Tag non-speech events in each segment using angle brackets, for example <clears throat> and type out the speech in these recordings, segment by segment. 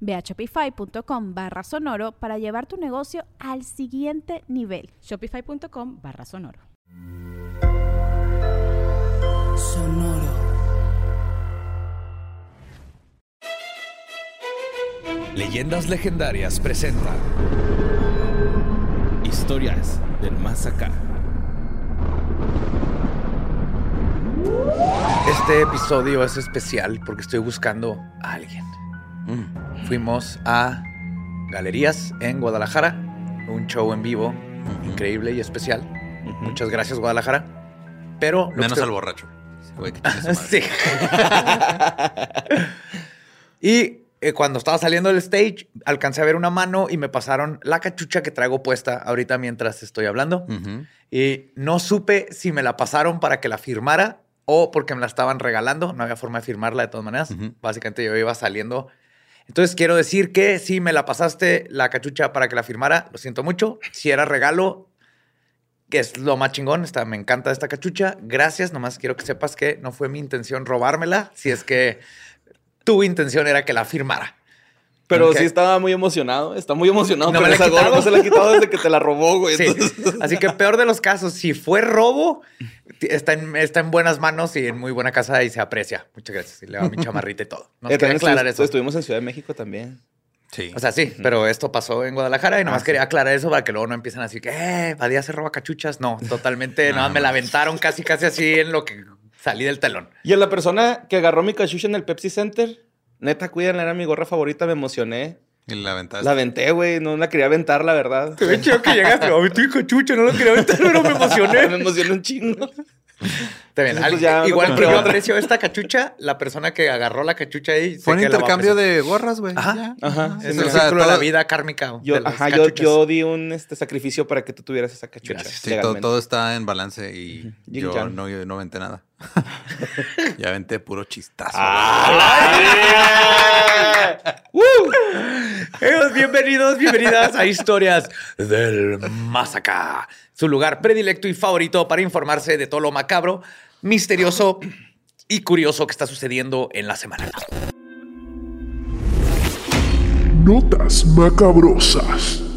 Ve a shopify.com barra sonoro para llevar tu negocio al siguiente nivel. Shopify.com barra sonoro. Sonoro. Leyendas Legendarias presenta Historias del Más Acá. Este episodio es especial porque estoy buscando a alguien. Fuimos a Galerías en Guadalajara, un show en vivo increíble y especial. Muchas gracias, Guadalajara. Pero. Menos que- al borracho. Güey, que. Sí. <laughs> y eh, cuando estaba saliendo del stage, alcancé a ver una mano y me pasaron la cachucha que traigo puesta ahorita mientras estoy hablando. Ujú. Y no supe si me la pasaron para que la firmara o porque me la estaban regalando. No había forma de firmarla de todas maneras. Básicamente yo iba saliendo. Entonces quiero decir que si me la pasaste la cachucha para que la firmara, lo siento mucho. Si era regalo, que es lo más chingón, me encanta esta cachucha. Gracias, nomás quiero que sepas que no fue mi intención robármela, si es que tu intención era que la firmara. Pero sí estaba muy emocionado. Está muy emocionado No con esa gorra. No se la ha quitado desde que te la robó, güey. Sí. Entonces- Así que peor de los casos, si fue robo, está en, está en buenas manos y en muy buena casa y se aprecia. Muchas gracias. Y le va mi chamarrita y todo. <laughs> No Eh, aclarar eso. Estuvimos en Ciudad de México también. Sí. O sea, sí, pero esto pasó en Guadalajara y nomás Ah, quería aclarar eso para que luego no empiecen así que, eh, Badía se roba cachuchas. No, totalmente, <laughs> No, nada, me la aventaron casi, casi así en lo que salí del telón. Y en la persona que agarró mi cachucha en el Pepsi Center, neta, cuídenla, era mi gorra favorita, me emocioné. y la aventaste. La aventé, güey. No la quería aventar, la verdad. Qué bien chido que llegaste. Ay, tu cachucha, no lo quería aventar, pero me <laughs> me emocioné. emocioné un chingo. Está bien. Entonces, al- pues, ya me igual que yo <laughs> aprecio esta cachucha, la persona que agarró la cachucha ahí. Fue un la a intercambio de gorras, güey. Ajá. Ya. Ajá. Es sí, el o sea, círculo de la vida kármica. Yo, ajá, yo, yo di un este, sacrificio para que tú tuvieras esa cachucha. Sí, todo, todo está en balance y yo no, yo no aventé nada. <laughs> ya aventé puro chistazo. Amigos, <laughs> bienvenidos, bienvenidas a Historias del Más Acá. Su lugar predilecto y favorito para informarse de todo lo macabro, misterioso y curioso que está sucediendo en la semana. Notas macabrosas.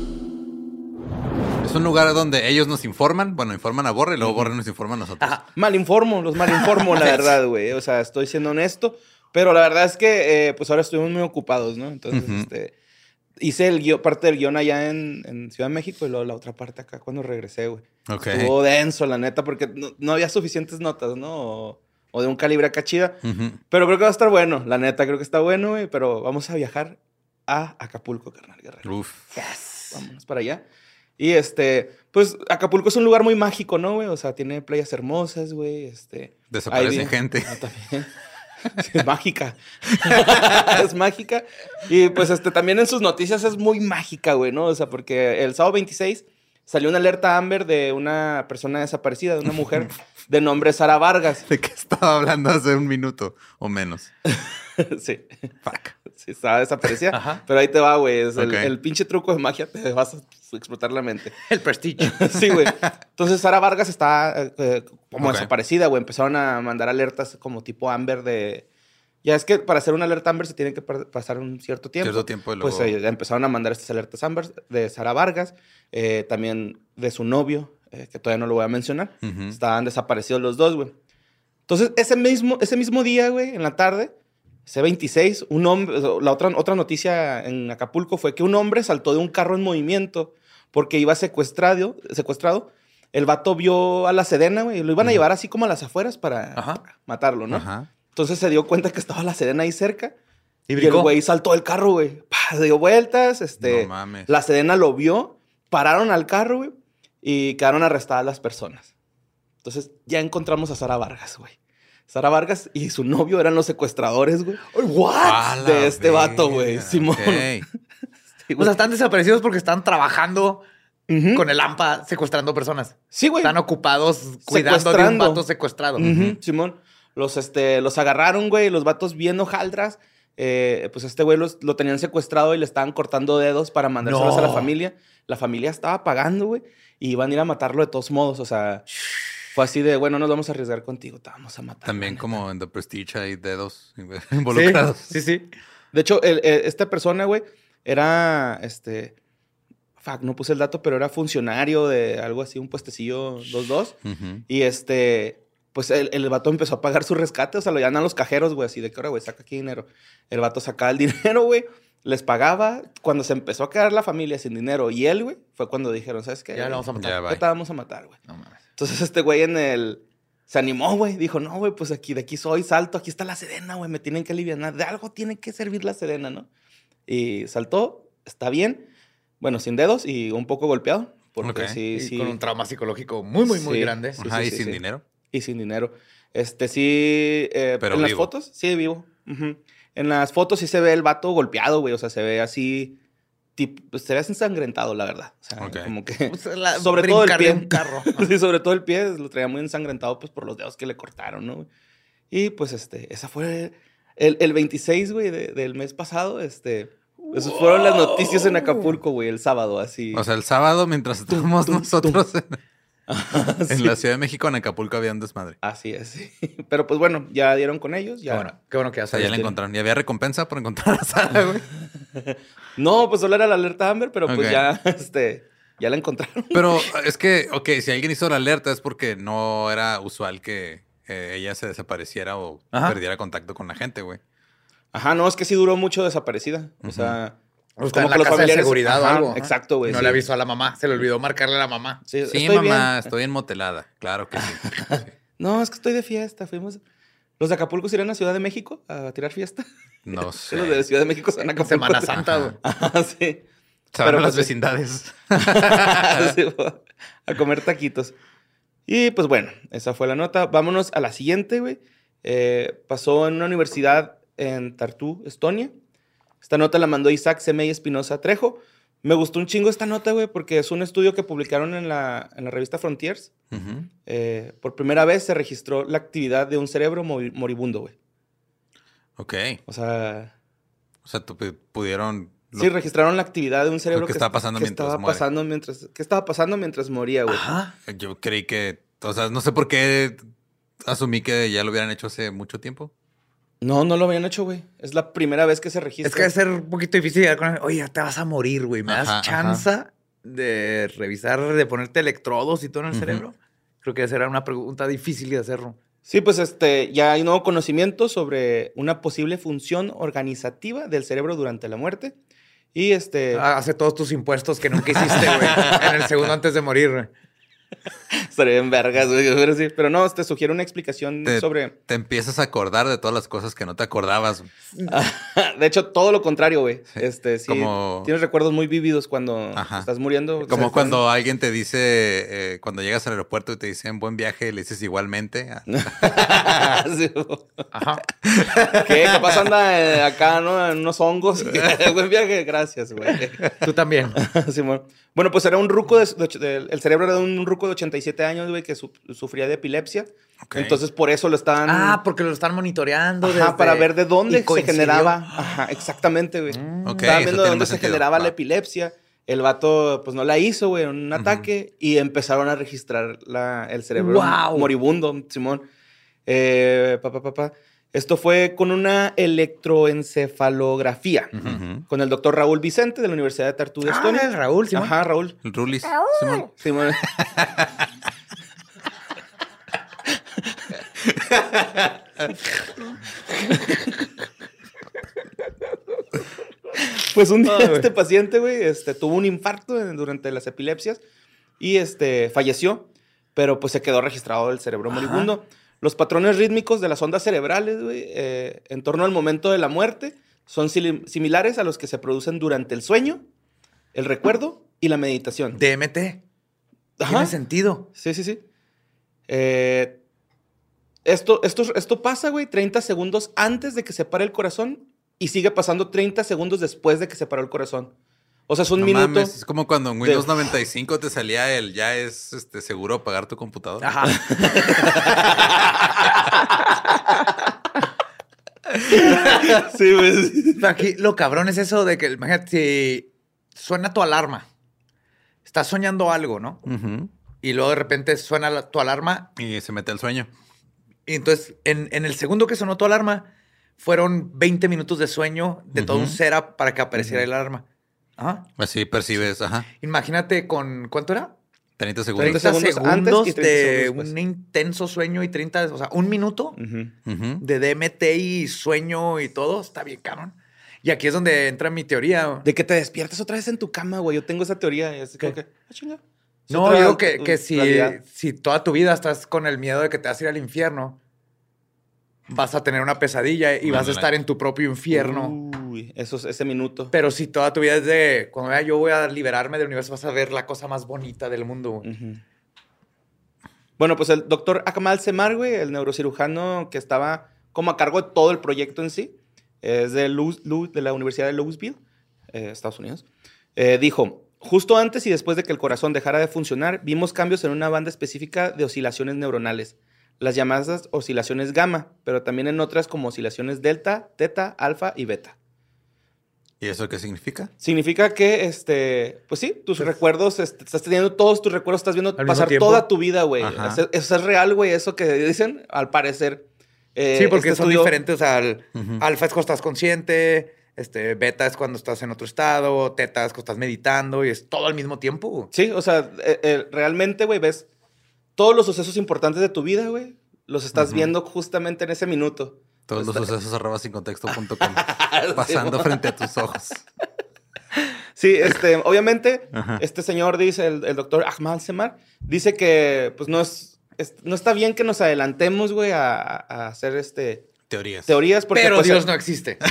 Es un lugar donde ellos nos informan. Bueno, informan a Borre y luego Borre nos informa a nosotros. Ajá. Malinformo, los malinformo, la <laughs> verdad, güey. O sea, estoy siendo honesto. Pero la verdad es que, eh, pues ahora estuvimos muy ocupados, ¿no? Entonces, Ujú. este. Hice el guión- parte del guion allá en, en Ciudad de México y luego la otra parte acá cuando regresé, güey. Ok. Estuvo denso, la neta, porque no, no había suficientes notas, ¿no? O, o de un calibre acá chida. Ujú. Pero creo que va a estar bueno, la neta, creo que está bueno, güey. Pero vamos a viajar a Acapulco, carnal guerrero. Uf. Vámonos para allá. Y este, pues Acapulco es un lugar muy mágico, ¿no, güey? O sea, tiene playas hermosas, güey. Este. Desaparece ahí gente. Ah, también. <laughs> Sí, es mágica. <laughs> es mágica. Y pues este, también en sus noticias es muy mágica, güey, ¿no? O sea, porque el sábado 26 salió una alerta Amber de una persona desaparecida, de una mujer de nombre Sara Vargas. <laughs> ¿De qué estaba hablando hace un minuto o menos? sí. Fuck. Sí, estaba desaparecida. <laughs> Ajá. Pero ahí te va, güey. Es el, el pinche truco de magia, te vas a explotar la mente. <laughs> El prestigio. <laughs> Sí, güey. Entonces Sara Vargas está eh, eh, como Ok. desaparecida, güey. Empezaron a mandar alertas como tipo Amber de... Ya es que para hacer una alerta Amber se tiene que pa- pasar un cierto tiempo. Cierto tiempo Pues luego- eh, empezaron a mandar estas alertas Amber de Sara Vargas, eh, también de su novio, eh, que todavía no lo voy a mencionar. Ujú. Estaban desaparecidos los dos, güey. Entonces, ese mismo, ese mismo día, güey, en la tarde, ese 26, un hombre, la otra, otra noticia en Acapulco fue que un hombre saltó de un carro en movimiento porque iba secuestrado, secuestrado el vato vio a la Sedena, güey, y lo iban a llevar así como a las afueras para Ajá. matarlo, ¿no? Ajá. Entonces se dio cuenta que estaba la Sedena ahí cerca. Y Y, el güey saltó del carro, güey. Dio vueltas, este... No mames. La Sedena lo vio, pararon al carro, güey, y quedaron arrestadas las personas. Entonces ya encontramos a Sara Vargas, güey. Sara Vargas y su novio eran los secuestradores, güey. La De este vato, güey, Simón. <laughs> Sí, O sea, están desaparecidos porque están trabajando con el AMPA secuestrando personas. Sí, güey. Están ocupados cuidando de un vato secuestrado. Simón. Los, este, los agarraron, güey, los vatos viendo jaldras. Eh, pues este güey los- lo tenían secuestrado y le estaban cortando dedos para mandárselos a la familia. La familia estaba pagando, güey, y iban a ir a matarlo de todos modos. O sea, fue así de, bueno, nos vamos a arriesgar contigo, te vamos a matar. También la neta". como en The Prestige hay dedos <laughs> Sí, involucrados. Sí, sí. De hecho, el- el- esta persona, güey, era, este, fuck, no puse el dato, pero era funcionario de algo así, un puestecillo 2-2. Ujú. Y este, pues el, el vato empezó a pagar su rescate, o sea, lo llaman a los cajeros, güey, así de que ahora, güey, saca aquí dinero. El vato sacaba el <laughs> dinero, güey, les pagaba. Cuando se empezó a quedar la familia sin dinero y él, güey, fue cuando dijeron, ¿sabes qué? Ya lo vamos a matar. Ya, te vamos a matar, güey. No mames. Entonces este güey en el... Se animó, güey. Dijo, no, güey, pues aquí, de aquí soy, salto, aquí está la sedena, güey, me tienen que aliviar. De algo tiene que servir la sedena, ¿no? Y saltó, está bien. Bueno, sin dedos y un poco golpeado. Porque sí, Y sí. con un trauma psicológico muy, muy, muy grande. Sí, Ajá, sí, y sí, sin sí. dinero. Y sin dinero. Este sí. eh, Pero en las fotos, sí, vivo. En las fotos sí se ve el vato golpeado, güey. O sea, se ve así. Tipo, pues, se ve ensangrentado, la verdad. O sea, Ok. como que. <laughs> Pues, la- sobre todo el pie. un carro. <laughs> sí, sobre todo el pie lo traía muy ensangrentado, pues por los dedos que le cortaron, ¿no? Y pues, este, esa fue el, el 26, güey, de- del mes pasado. Este, esas fueron las noticias en Acapulco, güey, el sábado, así. O sea, el sábado, mientras estábamos nosotros en, <laughs> en Sí. la Ciudad de México, en Acapulco había un desmadre. Así es, sí. Pero pues bueno, ya dieron con ellos, Qué ya. bueno, qué bueno que ya O sea, ya la encontraron. Y había recompensa por encontrar a Sara, güey. <laughs> No, pues solo era la alerta Amber, pero pues ya, <laughs> este, ya la encontraron. Pero <laughs> es que, ok, si alguien hizo la alerta es porque no era usual que eh, ella se desapareciera o Ajá. perdiera contacto con la gente, güey. Ajá, no, es que sí duró mucho desaparecida. O sea, O está en la casa de seguridad o algo. Exacto, güey. No sí. le avisó a la mamá. Se le olvidó marcarle a la mamá. Sí, Sí, estoy mamá, bien. estoy enmotelada. Claro que sí. Sí. No, es que estoy de fiesta. Fuimos. Los de Acapulco se irán a Ciudad de México a tirar fiesta. No <laughs> Sí, Los de sé. Ciudad de México se van a Acapulco. Semana Santa, güey. <laughs> Ajá, sí. Se van Pero a las pues, vecindades. <laughs> Sí, a comer taquitos. Y pues bueno, esa fue la nota. Vámonos a la siguiente, güey. Eh, pasó en una universidad en Tartu, Estonia. Esta nota la mandó Isaac Semey Espinosa Trejo. Me gustó un chingo esta nota, güey, porque es un estudio que publicaron en la, en la revista Frontiers. Eh, por primera vez se registró la actividad de un cerebro mori- moribundo, güey. Ok. O sea, O sea, pudieron... lo- sí registraron la actividad de un cerebro que estaba pasando que mientras estaba muere. pasando mientras ¿Qué estaba pasando mientras moría, güey? Ajá. Yo creí que... O sea, no sé por qué asumí que ya lo hubieran hecho hace mucho tiempo. No, no lo habían hecho, güey. Es la primera vez que se registra. Es que debe ser un poquito difícil llegar con. Oye, ya te vas a morir, güey. ¿Me das Ajá, chance de revisar, de ponerte electrodos y todo en el cerebro? Creo que esa era una pregunta difícil de hacerlo. Sí, pues este, ya hay nuevo conocimiento sobre una posible función organizativa del cerebro durante la muerte. Y este, Ah, Hace todos tus impuestos que nunca hiciste, güey. en el segundo antes de morir, güey. <laughs> estaría en vergas, güey. Pero, sí, pero no, te sugiere una explicación Te- sobre. Te empiezas a acordar de todas las cosas que no te acordabas. <laughs> de hecho, todo lo contrario, güey. Este, sí. Como- Tienes recuerdos muy vívidos cuando Ajá. estás muriendo. Como cuando alguien te dice, eh, cuando llegas al aeropuerto y te dicen buen viaje, y le dices igualmente. Ah, <laughs> Sí. Ajá. ¿Qué? Capaz anda eh, acá, ¿no? En unos hongos. Buen viaje, gracias, güey. Tú también. Simón. Bueno, pues era un ruco, de, de- de- el cerebro era de un ruco de 87 años, güey, que su- sufría de epilepsia. Entonces, por eso lo estaban... Ah, porque lo están monitoreando. Ajá, desde- para ver de dónde se generaba. Ajá, exactamente, güey. Ok, Estaban viendo de dónde se sentido. generaba la epilepsia. El vato, pues no la hizo, güey, en un ataque. Y empezaron a registrar la- el cerebro ¡Guau! moribundo, Simón. Eh, pa, pa, pa, pa. Esto fue con una electroencefalografía. Con el doctor Raúl Vicente de la Universidad de Tartu de Ah, Estonia. Raúl, Simón. Ajá, Raúl. Rulis. Simón. Simón. <laughs> Pues un día güey. este paciente, güey, este, tuvo un infarto durante las epilepsias y este, falleció. pero pues se quedó registrado el cerebro moribundo. Los patrones rítmicos de las ondas cerebrales, güey, eh, en torno al momento de la muerte, son similares a los que se producen durante el sueño, el recuerdo y la meditación. DMT. Ajá. Tiene sentido. Sí, sí, sí. Eh, esto, esto, esto pasa, güey, 30 segundos antes de que se pare el corazón y sigue pasando 30 segundos después de que se paró el corazón. O sea, es un No minuto. mames, es como cuando en de- Windows 95 te salía el ya es este, seguro pagar tu computadora. Ajá. <laughs> Sí, güey. Pero Aquí lo cabrón es eso de que, imagínate, si suena tu alarma. Estás soñando algo, ¿no? Y luego de repente suena la- tu alarma. Y se mete al sueño. Y entonces, en, en el segundo que sonó tu alarma, fueron 20 minutos de sueño de todo un setup para que apareciera el alarma. Ajá. Así percibes, ajá. Imagínate con, ¿cuánto era? 30 segundos. 30 30 segundos antes y 30 de segundos después. un intenso sueño y 30, o sea, un minuto de DMT y sueño y todo, está bien cabrón. Y aquí es donde entra mi teoría. De que te despiertas otra vez en tu cama, güey. Yo tengo esa teoría. y así como que, ah, chinga. No, otra digo que, que si, si toda tu vida estás con el miedo de que te vas a ir al infierno, vas a tener una pesadilla y No, vas a estar no. en tu propio infierno. Uy, eso es ese minuto. Pero si toda tu vida es de, cuando vea yo voy a liberarme del universo, vas a ver la cosa más bonita del mundo. Bueno, pues el doctor Akmal Semar, güey, el neurocirujano que estaba como a cargo de todo el proyecto en sí, es de, Louis- Louis- de la Universidad de Louisville, eh, Estados Unidos, eh, dijo, justo antes y después de que el corazón dejara de funcionar, vimos cambios en una banda específica de oscilaciones neuronales, las llamadas oscilaciones gamma, pero también en otras como oscilaciones delta, teta, alfa y beta. ¿Y eso qué significa? Significa que, este, pues sí, tus recuerdos, este, estás teniendo todos tus recuerdos, estás viendo Al pasar toda tu vida, güey. Eso, eso es real, güey, eso que dicen, al parecer. Eh, sí, porque este son estudio- diferentes. Sea, el Ujú. alfa es cuando estás consciente, este, beta es cuando estás en otro estado, teta es cuando estás meditando y es todo al mismo tiempo. güey. Sí, o sea, eh, eh, realmente, güey, ves todos los sucesos importantes de tu vida, güey, los estás viendo justamente en ese minuto. Todos los sucesos arroba sin contexto.com <laughs> pasando frente a tus ojos. Sí, este, obviamente, Ajá. este señor dice, el, el doctor Ahmad Semar, dice que, pues, no es, es- no está bien que nos adelantemos, güey, a, a hacer, este, Teorías. teorías. Porque, Pero pues, Dios no existe. <laughs>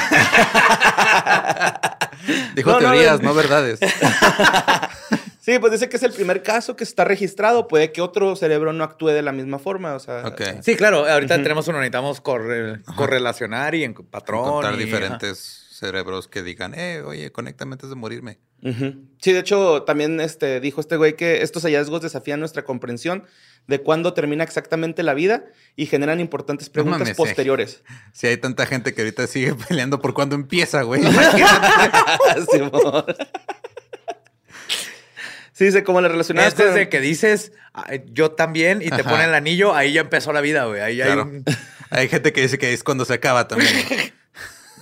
Dijo No, teorías, no. no, verdades. <laughs> Sí, pues dice que es el primer caso que está registrado. Puede que otro cerebro no actúe de la misma forma. O sea, Ok. Sí, claro, ahorita Ujú. tenemos uno, necesitamos corre- correlacionar y en patrón. Encontrar y- diferentes cerebros que digan, eh, oye, conéctame antes de morirme. Sí, de hecho, también este, dijo este güey que estos hallazgos desafían nuestra comprensión de cuándo termina exactamente la vida y generan importantes preguntas eh. posteriores. Si hay tanta gente que ahorita sigue <laughs> peleando por cuándo empieza, güey. <laughs> Sí, dice cómo le relacionadas Este es de que dices, "Ah, yo también, y te Ajá. ponen el anillo, ahí ya empezó la vida, güey. Ahí hay un- Hay gente que dice que es cuando se acaba también. <laughs>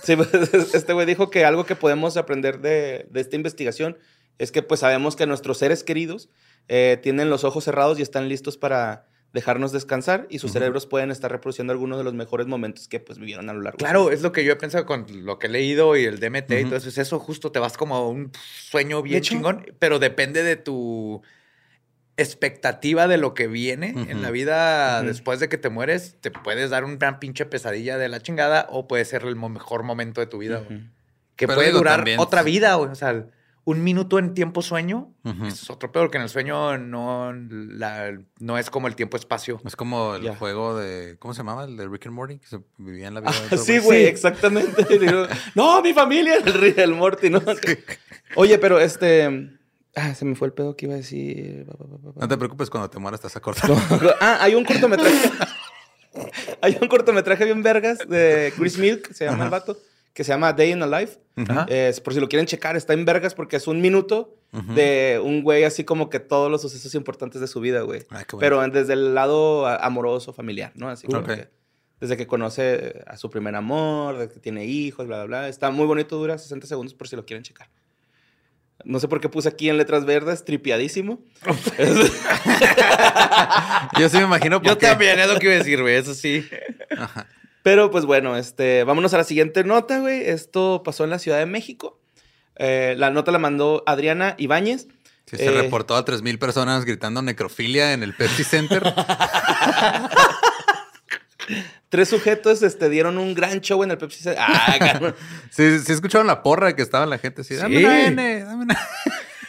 Sí, pues, <laughs> este güey dijo que algo que podemos aprender de, de esta investigación es que pues sabemos que nuestros seres queridos eh, tienen los ojos cerrados y están listos para dejarnos descansar y sus cerebros pueden estar reproduciendo algunos de los mejores momentos que pues vivieron a lo largo. Claro, es lo que yo he pensado con lo que he leído y el DMT y Ujú. todo eso. Es eso, justo te vas como a un sueño bien hecho- chingón, pero depende de tu expectativa de lo que viene en Ujú. la vida Ujú. después de que te mueres. Te puedes dar una pinche pesadilla de la chingada o puede ser el mejor momento de tu vida. güey. Ujú. Que Pero puede durar también- otra vida. O sea, un minuto en tiempo sueño es otro peor que en el sueño no, la- no es como el tiempo-espacio. Es como el Ya. juego de. ¿Cómo se llamaba? El de Rick and Morty, que se vivía en la vida. Ah, sí, güey, exactamente. Y <laughs> digo, no, mi familia, el del Morty, ¿no? Oye, pero este... Ah, se me fue el pedo que iba a decir. No te preocupes, cuando te mueras te vas a cortar. ah, hay un cortometraje. <laughs> hay un cortometraje bien vergas de Chris Milk, se llama Ajá. el vato, que se llama Day in a Life. Es, por si lo quieren checar, está en vergas porque es un minuto de un güey así como que todos los sucesos importantes de su vida, güey. Ay, qué bonito. Pero desde el lado amoroso, familiar, ¿no? Así como que desde que conoce a su primer amor, desde que tiene hijos, bla, bla, bla. Está muy bonito, dura 60 segundos por si lo quieren checar. No sé por qué puse aquí en letras verdes, tripiadísimo. <laughs> Yo sí me imagino Yo porque... también, es lo que iba a decir, güey. Eso sí. Ajá. Pero pues bueno, este, vámonos a la siguiente nota, güey. Esto pasó en la Ciudad de México. Eh, la nota la mandó Adriana Ibáñez. Se Eh, reportó a 3.000 personas gritando necrofilia en el Pepsi Center. <laughs> Tres sujetos este, dieron un gran show en el Pepsi Center. Ah, <laughs> cabrón. sí, sí escucharon la porra que estaba la gente así. Dame Sí. una N, dame una...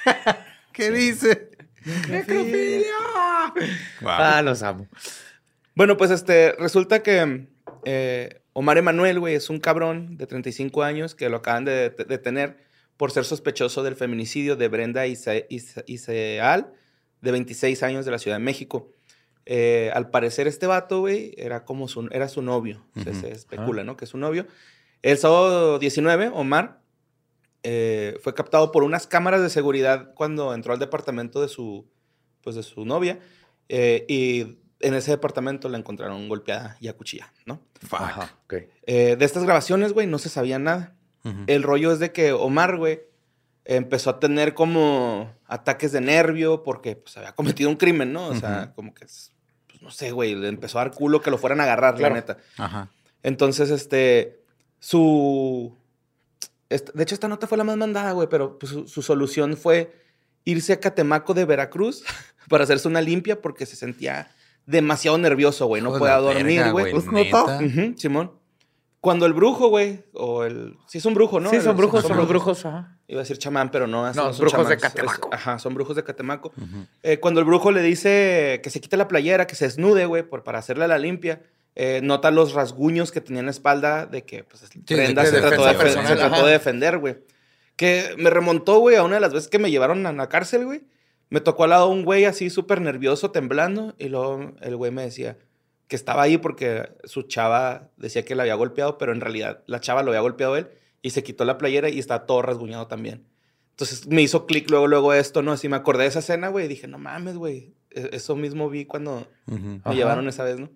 <laughs> ¿Qué dice? ¡Necrofilia! Wow. Ah, los amo. Bueno, pues este, resulta que eh, Omar Emanuel, güey, es un cabrón de 35 años que lo acaban de de- detener por ser sospechoso del feminicidio de Brenda Ise- Iseal, de 26 años de la Ciudad de México. Eh, al parecer este vato, güey, era como su, era su novio. Se- especula, ¿no? Que es su novio. El sábado 19, Omar eh, fue captado por unas cámaras de seguridad cuando entró al departamento de su, pues, de su novia. eh, y en ese departamento la encontraron golpeada y acuchillada, ¿no? Fuck. Ajá, ok. Eh, de estas grabaciones, güey, no se sabía nada. El rollo es de que Omar, güey, empezó a tener como ataques de nervio porque pues, había cometido un crimen, ¿no? O sea, como que, pues, no sé, güey, le empezó a dar culo que lo fueran a agarrar, Claro. la neta. Ajá. Entonces, este, su... de hecho, esta nota fue la más mandada, güey, pero pues, su, su solución fue irse a Catemaco de Veracruz <laughs> para hacerse una limpia porque se sentía demasiado nervioso, güey. No podía dormir, güey. Pues, ¿neta? Ujú, Simón. Cuando el brujo, güey, o el... Sí, es un brujo, ¿no? Sí, son brujos, son los brujos. Ajá. Iba a decir chamán, pero no. No, son brujos de chamanes, Catemaco. es- ajá, son brujos de Catemaco. Ujú. Eh, cuando el brujo le dice que se quite la playera, que se desnude, güey, por, para hacerle la limpia, eh, nota los rasguños que tenía en la espalda de que, pues, de Brenda que se, trató de, defen- se personal, trató de defender, güey. Que me remontó, güey, a una de las veces que me llevaron a la cárcel, güey. Me tocó al lado un güey así súper nervioso, temblando, y luego el güey me decía que estaba ahí porque su chava decía que la había golpeado, pero en realidad la chava lo había golpeado él y se quitó la playera y estaba todo rasguñado también. Entonces me hizo clic luego, luego esto, ¿no? Así me acordé de esa escena, güey, y dije, no mames, güey. e- Eso mismo vi cuando me Ajá. llevaron esa vez, ¿no?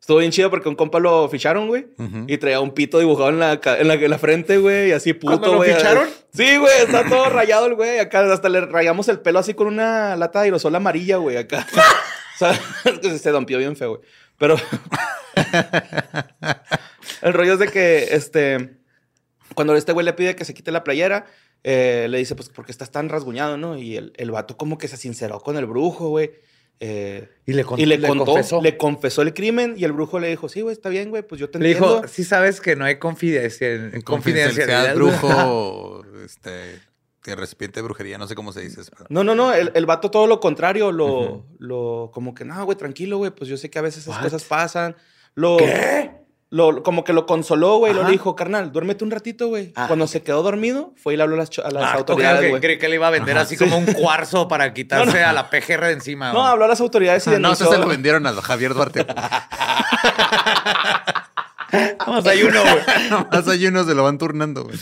Estuvo bien chido porque un compa lo ficharon, güey. Y traía un pito dibujado en la, en la, en la frente, güey, y así puto, ¿Cuándo lo güey. ficharon? Sí, güey, está todo rayado el güey. Acá hasta le rayamos el pelo así con una lata de aerosol amarilla, güey, acá. <laughs> o sea, se dompió bien feo, güey. Pero <laughs> el rollo es de que, este, cuando este güey le pide que se quite la playera, eh, le dice, pues, porque estás tan rasguñado, ¿no? Y el, el vato como que se sinceró con el brujo, güey. Eh, Y le, con- y le, contó, confesó. le confesó el crimen y el brujo le dijo, sí, güey, está bien, güey, pues yo te Le entiendo. dijo, sí sabes que no hay confidencia, En confidencialidad. confidencialidad, brujo, <laughs> este, que recipiente de brujería, no sé cómo se dice. pero- No, no, no, el, el vato todo lo contrario, lo, lo, como que, no, güey, tranquilo, güey, pues yo sé que a veces esas What? cosas pasan. Lo, ¿Qué? Lo, como que lo consoló, güey, lo le dijo, carnal, duérmete un ratito, güey. Ah. Cuando se quedó dormido, fue y le habló a las, cho- a las Ah, autoridades, güey. Creí que le iba a vender así como un cuarzo para quitarse a la PGR de encima. No, habló a las autoridades y Ah, no, denunció. eso se lo vendieron a Javier Duarte. <laughs> Vamos, hay uno, güey. <laughs> Nomás hay se lo van turnando, güey.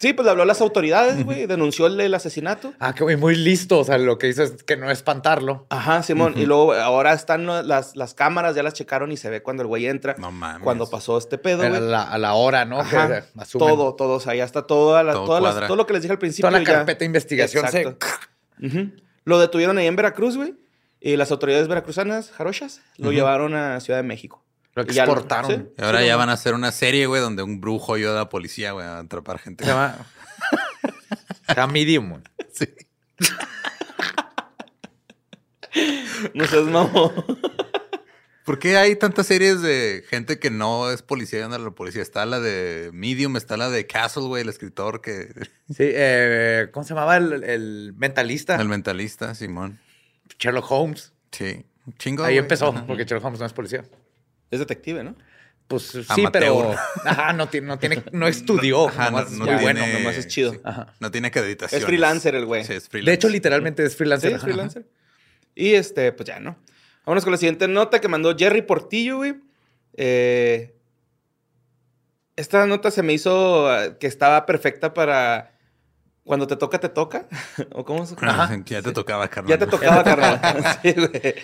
Sí, pues le habló a las autoridades, güey, denunció el, el asesinato. Ah, que güey, muy listo. O sea, lo que hizo es que no espantarlo. Ajá, Simón. Y luego ahora están las, las cámaras, ya las checaron y se ve cuando el güey entra. No mames. Cuando pasó este pedo, A güey. la, a la hora, ¿no? Ajá, Que todo, todo. O sea, ya está toda la- Todo todas las- todo lo que les dije al principio. Toda la ya- carpeta de investigación se- Exacto. Lo detuvieron ahí en Veracruz, güey. Y las autoridades veracruzanas, jarochas, lo llevaron a Ciudad de México. Lo ya exportaron. sí. Y ahora Sí, ya van a hacer una serie, güey, donde un brujo ayuda a la policía, güey, a atrapar gente. Se llama... <laughs> Se llama Medium, güey. Sí. <laughs> No seas mamón. ¿Por qué hay tantas series de gente que no es policía y anda a la policía? Está la de Medium, está la de Castle, güey, el escritor que... <laughs> Sí, eh, ¿cómo se llamaba el, el mentalista? El mentalista, Simón. Sherlock Holmes. Sí. Un Chingo, Ahí empezó, Ajá. porque Sherlock Holmes no es policía. Es detective, ¿no? Pues sí, Amateur. pero <laughs> ajá, no, tiene, no tiene, no estudió. <laughs> Ajá, nomás no- es muy tiene- bueno. nomás es chido. sí. Ajá. No tiene acreditación. Es freelancer el güey. Sí, es freelancer. De hecho, literalmente es Sí, freelancer. es Ajá. freelancer. Y este, pues ya, ¿no? Vámonos con la siguiente nota que mandó Jerry Portillo, güey. Eh, esta nota se me hizo eh, que estaba perfecta para cuando te toca, te toca. <laughs> ¿O cómo se Ajá. Ya te tocaba, carnal. Ya te tocaba, carnal. Sí, güey.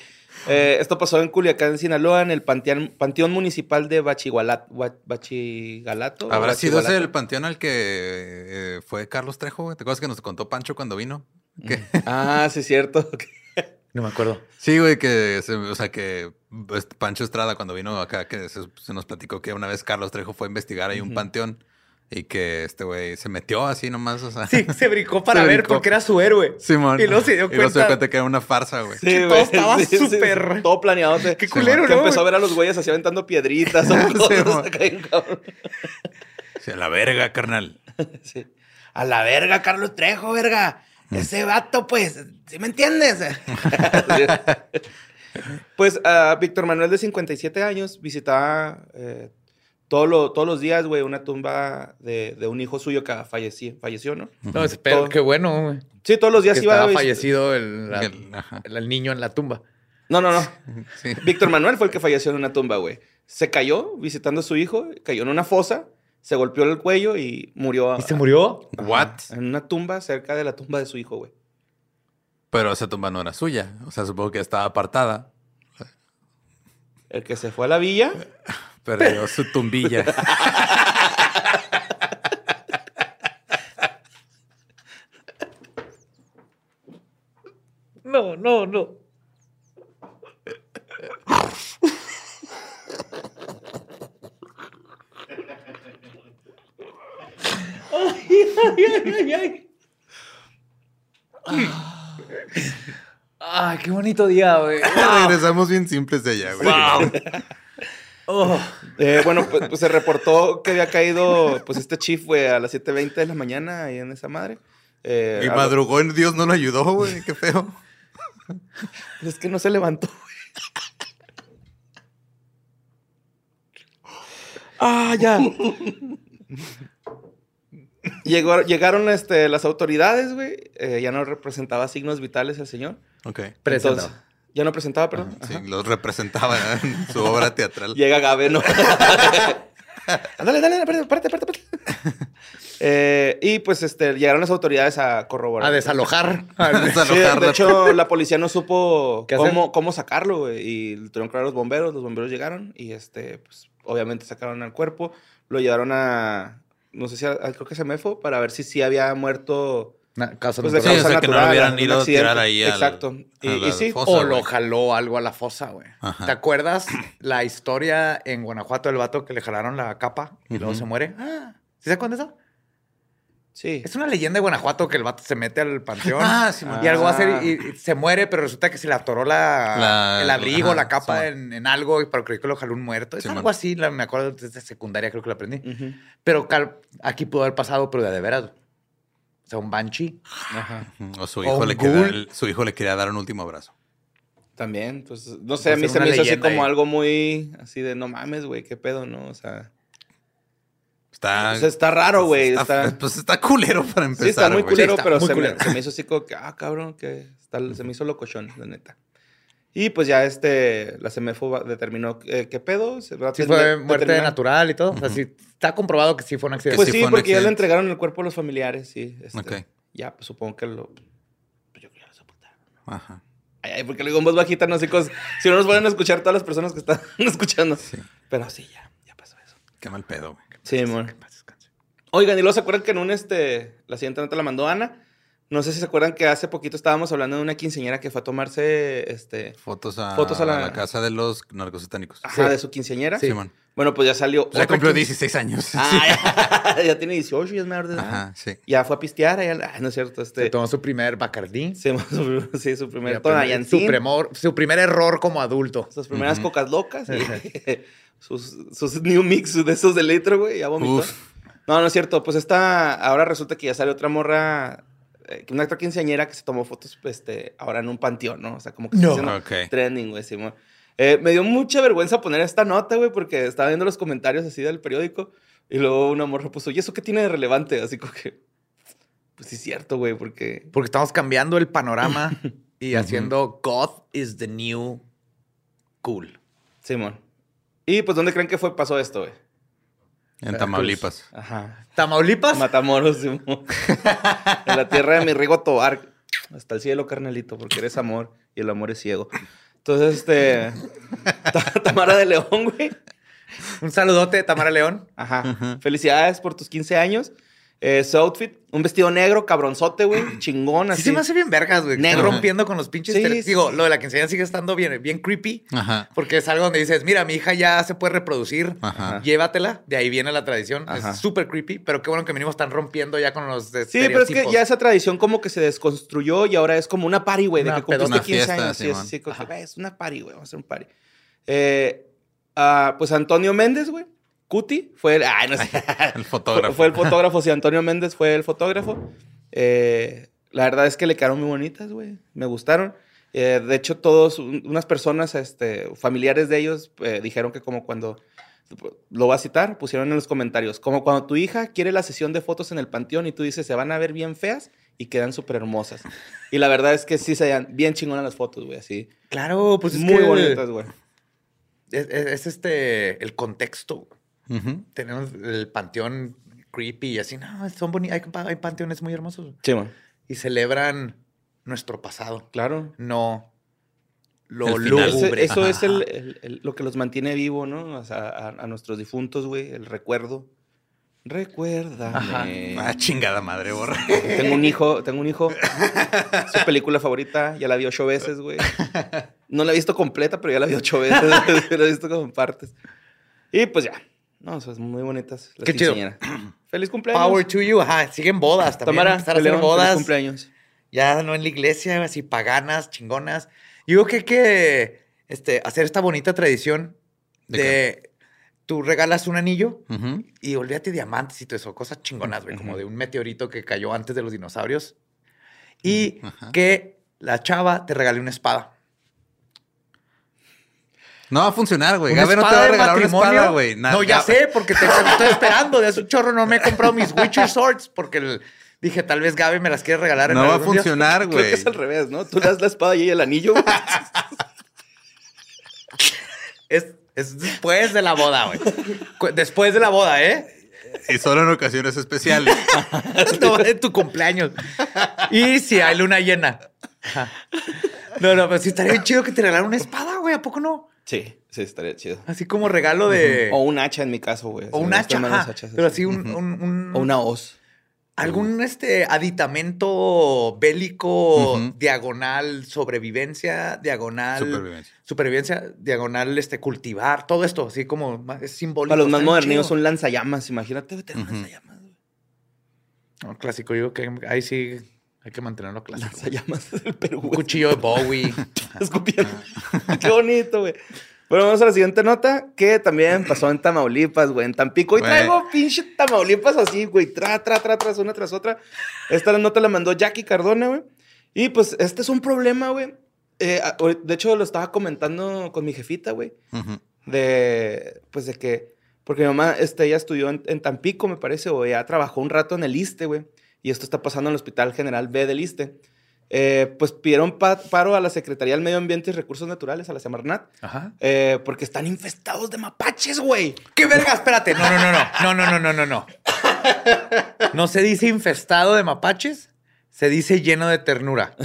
Eh, esto pasó en Culiacán, Sinaloa, en el panteón, panteón municipal de Bachigualat- Bachigalato. ¿Habrá sido ese Bachigualato. el panteón al que eh, fue Carlos Trejo? ¿Te acuerdas que nos contó Pancho cuando vino? Que- <laughs> Ah, sí, es cierto. <laughs> No me acuerdo. Sí, güey, que, o sea, que pues, Pancho Estrada cuando vino acá, que se, se nos platicó que una vez Carlos Trejo fue a investigar ahí un panteón Y que este güey se metió así nomás, o sea. Sí, se brincó para <laughs> Se ver brincó. porque era su héroe. Simón. Y luego se dio Y luego se cuenta- cuenta que era una farsa, güey. Sí, Que todo estaba sí, sí, súper- todo planeado. <laughs> Qué culero, que ¿no, empezó a ver a los güeyes así aventando piedritas. <laughs> o Sí, cosas cabrón. A la verga, carnal. Sí. A la verga, Carlos Trejo, verga. Ese vato, pues, ¿sí me entiendes? pues a Víctor Manuel de 57 años visitaba eh, todo lo- todos los días, güey, una tumba de, de un hijo suyo que falleció, falleció ¿no? No, espero, Todo- qué bueno, güey. Sí, todos los días Que iba estaba a fallecido el, la- El- ajá. el- el niño en la tumba. No, no, no. <laughs> Sí. Víctor Manuel fue el que falleció en una tumba, güey. Se cayó visitando a su hijo, cayó en una fosa, se golpeó el cuello y murió. ¿Y se murió? Ajá, What? En una tumba cerca de la tumba de su hijo, güey. Pero esa tumba no era suya. O sea, supongo que estaba apartada. El que se fue a la villa. Perdió su tumbilla. No, no, no. Ay, qué bonito día, güey. <laughs> Regresamos bien simples de allá, güey. Oh. Eh, bueno, pues, pues se reportó que había caído, pues este chief, güey, a las 7.20 de la mañana ahí en esa madre. Eh, Y madrugó en Dios no lo ayudó, güey. Qué feo. Es que no se levantó, güey. Ah, ya. Llegó- llegaron este, las autoridades, güey. Eh, ya no representaba signos vitales el señor. Ok. Presentado. Entonces, ya no presentaba, perdón. Sí, Ajá. los representaba en su obra teatral. <laughs> Llega Gabe, ¿no? <laughs> Ándale, dale, espérate, espérate, espérate. espérate. Eh, y pues este, llegaron las autoridades a corroborar. A desalojar. <laughs> Desalojar Sí, de, hecho, la policía no supo cómo, cómo sacarlo, güey. Y tuvieron que a los bomberos. Los bomberos llegaron y, este, pues, obviamente sacaron al cuerpo. Lo llevaron a, no sé si, a- a- creo que a Semefo, para ver si sí había muerto, Na- caso pues, de Sí, natural. o causa sea, que no lo hubieran ido a tirar ahí al- Exacto. Y, a y la sí, fosa, O güey. lo jaló algo a la fosa, güey. Ajá. ¿Te acuerdas la historia en Guanajuato del vato que le jalaron la capa y luego se muere? Ah, ¿sí se acuerdan de eso? sí. Es una leyenda de Guanajuato que el vato se mete al panteón. <laughs> Ah, sí, Ah. Y algo va a hacer y, y se muere, pero resulta que se le atoró la, La- el abrigo, ajá, la capa sí, en, en algo, y pero creo que lo jaló un muerto. Es Sí, algo man. así, la- me acuerdo desde secundaria, creo que lo aprendí. Pero cal- aquí pudo haber pasado, pero de, de veras. O sea, un banshee. Ajá. O su hijo, le quería, su hijo le quería dar un último abrazo. También, pues, no sé, a mí se me hizo así como ahí. algo muy, así de, no mames, güey, qué pedo, ¿no? O sea, Está, o sea, está raro, güey. está- Está, Pues está culero para empezar. sí, está muy culero, Sí, está pero muy se, culero. Me, se me hizo así como que, ah, cabrón, que está- se me hizo locochón, la neta. Y pues ya este, la CMFO determinó eh, qué pedo. A Sí fue muerte determinar- natural y todo. O sea, sí, está comprobado que sí fue un accidente. Pues sí sí, porque ya le accidente. entregaron el cuerpo a los familiares, sí. este, Ok. Ya, pues supongo que lo... Pues yo creo que ya lo soportaron. Ajá. Ay, ay, porque lo digo en voz bajita, no sé cosas. Si no nos van a escuchar todas las personas que están <laughs> escuchando. Sí. Pero sí, ya, ya pasó eso. Qué mal pedo, güey. Sí, amor. Oigan, y luego se acuerdan que en un este, la siguiente nota la mandó Ana. No sé si se acuerdan que hace poquito estábamos hablando de una quinceañera que fue a tomarse este, Fotos a, Fotos a la- la... casa de los narcosatánicos. ajá, de su quinceañera. Sí, man. Bueno, pues ya salió. Otra cumplió quince- 16 años. Ah, ya, <laughs> ya tiene 18 y es menor de edad. Ajá, sí. Ya fue a pistear. Ya, ah, no es cierto. Se Este, tomó su primer Bacardí. sí, su, <laughs> sí, su primer Su primer- Tonayantín. su, su primer error como adulto. Sus primeras cocas locas. y <laughs> sus, sus New Mix de esos de litro, güey. Ya vomitó. Uf. No, no es cierto. Pues esta, ahora resulta que ya sale otra morra, una otra quinceañera que se tomó fotos, este, ahora en un panteón, ¿no? O sea, como que No. se hizo Ok. trending, güey, Simón. Eh, me dio mucha vergüenza poner esta nota, güey, porque estaba viendo los comentarios así del periódico y luego una morra puso, ¿y eso qué tiene de relevante? Así como que, pues sí es cierto, güey, porque... Porque estamos cambiando el panorama <laughs> y haciendo God is the new cool. Simón. Y pues, ¿dónde creen que fue pasó esto, güey? En Tamaulipas. Ajá. ¿Tamaulipas? Matamoros, <laughs> en la tierra de mi Rigo Tobar. Hasta el cielo, carnalito, porque eres amor y el amor es ciego. Entonces, este. Ta- Tamara de León, güey. Un saludote, Tamara León. Ajá. Felicidades por tus 15 años. Eh, su outfit, un vestido negro, cabronzote, güey, <clears throat> chingón, Sí así. se me hace bien vergas, güey. Negro. Rompiendo con los pinches... Sí, sí, Digo, sí. lo de la quinceañera sigue estando bien, bien creepy. Ajá. Porque es algo donde dices, mira, mi hija ya se puede reproducir, Ajá. llévatela. De ahí viene la tradición. Ajá. Es súper creepy, pero qué bueno que mínimo están rompiendo ya con los Sí, pero es que ya esa tradición como que se desconstruyó y ahora es como una party, güey, de que cumpliste pedona. 15 Una fiesta, años. Sí, es "Güey, es una party, güey, vamos a hacer un party. Eh, ah, pues Antonio Méndez, güey, Cuti, fue el, ay, no sé. <laughs> El Fue, fotógrafo. fue el fotógrafo, sí, Antonio Méndez fue el fotógrafo. Eh, la verdad es que le quedaron muy bonitas, güey. Me gustaron. Eh, de hecho, todos, un- unas personas, este, familiares de ellos, eh, dijeron que como cuando, lo voy a citar, pusieron en los comentarios, como cuando tu hija quiere la sesión de fotos en el panteón y tú dices, se van a ver bien feas y quedan súper hermosas. Y la verdad es que sí se veían bien chingonas las fotos, güey, así. Claro, pues es muy que bonitas, güey. Es, es- es este, el contexto. Tenemos el panteón creepy y así. No, son bonitos. Hay, pa- hay panteones muy hermosos. Sí, man. Y celebran nuestro pasado. Claro. No lo lúgubre. eso es el- el- el- lo que los mantiene vivo, ¿no? O sea, a, a nuestros difuntos, güey, el recuerdo. Recuérdame. Ah, chingada madre, borra. Tengo un hijo, tengo un hijo. <laughs> Su película favorita, ya la vi ocho veces, güey. No la he visto completa, pero ya la vi ocho veces. <laughs> <laughs> la he visto como en partes. Y pues ya. No, son muy bonitas. las Qué chido. <clears throat> Feliz cumpleaños. Power to you. Ajá, siguen bodas también. Tamara, hacer León, bodas. feliz cumpleaños. Ya no en la iglesia, así paganas, chingonas. Yo creo que hay que este, hacer esta bonita tradición ¿De de, tú regalas un anillo y olvídate diamantes y todo eso, cosas chingonas, güey, como de un meteorito que cayó antes de los dinosaurios. Y que la chava te regale una espada. No va a funcionar, güey. ¿Una Gabe no te va a regalar una espada, güey. No, ya sé, porque te estoy esperando. De hace un chorro no me he comprado mis Witcher Swords porque el- dije, tal vez Gabe me las quiere regalar. en No va a funcionar, Creo güey. que es al revés, ¿no? Tú le das la espada y ella el anillo. Es, es después de la boda, güey. Después de la boda, ¿eh? Y solo en ocasiones especiales. <laughs> No, en tu cumpleaños. Y si hay luna llena. No, no, pero sí estaría bien chido que te regalaran una espada, güey. ¿A poco no? Sí, sí, estaría chido. Así como regalo de. O un hacha en mi caso, güey. o un hacha. ajá. hachas Pero así. así un. un- un- O una hoz. Algún este aditamento bélico diagonal sobrevivencia, diagonal Supervivencia. supervivencia, diagonal este cultivar, todo esto, así como es simbólico. Para los más chido. un lanzallamas, imagínate, tener lanzallamas, güey. No, clásico, yo que ahí sí hay que mantenerlo clásico. Lanzallamas <laughs> del Perú, Un güey. cuchillo de Bowie. <laughs> Escupiendo. <laughs> Qué bonito, güey. Bueno, vamos a la siguiente nota que también pasó en Tamaulipas, güey. En Tampico. Y Güey. traigo pinche Tamaulipas así, güey. Tra, tra, tra, tras una tras otra. Esta nota la mandó Jackie Cardona, güey. Y pues este es un problema, güey. Eh, de hecho, lo estaba comentando con mi jefita, güey. De, pues de que, porque mi mamá, este, ella estudió en, en Tampico, me parece, o ya trabajó un rato en el ISTE, güey. Y esto está pasando en el Hospital General B del ISTE. Eh, pues pidieron pa- paro a la Secretaría del Medio Ambiente y Recursos Naturales, a la Semarnat, Ajá. eh, porque están infestados de mapaches, güey. ¿Qué verga? Espérate. No, no, no, no. No, no, no, no, no, no. No se dice infestado de mapaches, se dice lleno de ternura. <laughs>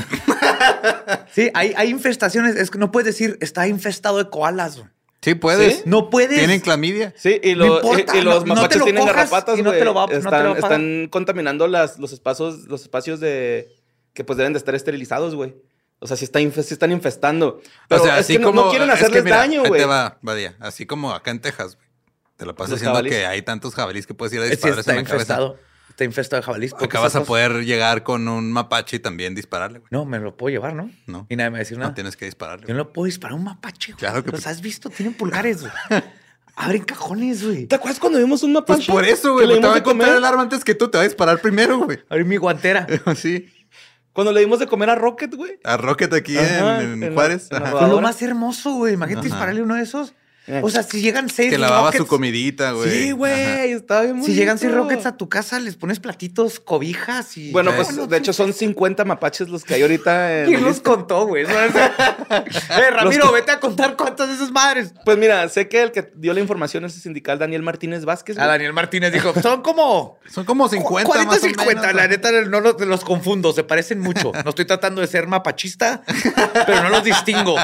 Sí, hay, hay infestaciones. Es que no puedes decir está infestado de koalas. güey. Sí, puedes. ¿Sí? No puedes. Tienen clamidia. Sí, y, No lo- importa, y- y los no- no te mapaches lo tienen cojas garrapatas, y no te lo va- no te lo están, va a pagar. están contaminando las, los espacios, los espacios de que pues deben de estar esterilizados, güey. O sea, sí, está sí están infestando. Pero o sea, es así que no- como. no, quieren es que hacerles mira, daño, güey. te va, Badía. Así como acá en Texas, güey. Te lo pasas Los diciendo que hay tantos jabalíes que puedes ir a Sí, dispararles está en la cabeza. Está infestado de jabalís. porque Acá vas a poder llegar con un mapache y también dispararle, güey. No, me lo puedo llevar, ¿no? No. Y nadie me va a decir No nada. tienes que dispararle. Yo no lo puedo disparar a un mapache, güey. Claro que ¿Los has visto? Tienen <laughs> pulgares, güey. Abren cajones, güey. ¿Te acuerdas cuando vimos un mapache? Pues por eso, güey. le Te va a comer. el arma antes que tú. Te va a disparar primero, güey. Abrí mi guantera. <laughs> Sí. Cuando le dimos de comer a Rocket, güey. A Rocket aquí Ajá, en, en en la- Juárez. en la. Fue lo más hermoso, güey. Imagínate Ajá. dispararle uno de esos. Eh. O sea, si llegan seis Que lavaba su comidita, güey. Sí, güey. Estaba bien Si llegan seis rockets a tu casa, les pones platitos, cobijas y. Bueno, pues de hecho son 50 mapaches los que hay ahorita en... ¿Quién los contó, güey? <laughs> Eh, Ramiro, Los- vete a contar cuántas de esas madres. Pues mira, sé que el que dio la información es el sindical Daniel Martínez Vázquez. A güey. Daniel Martínez dijo: son como. Son como 50 40, más o 50, menos, la neta no los, los confundo, se parecen mucho. No estoy tratando de ser mapachista, <laughs> pero no los distingo.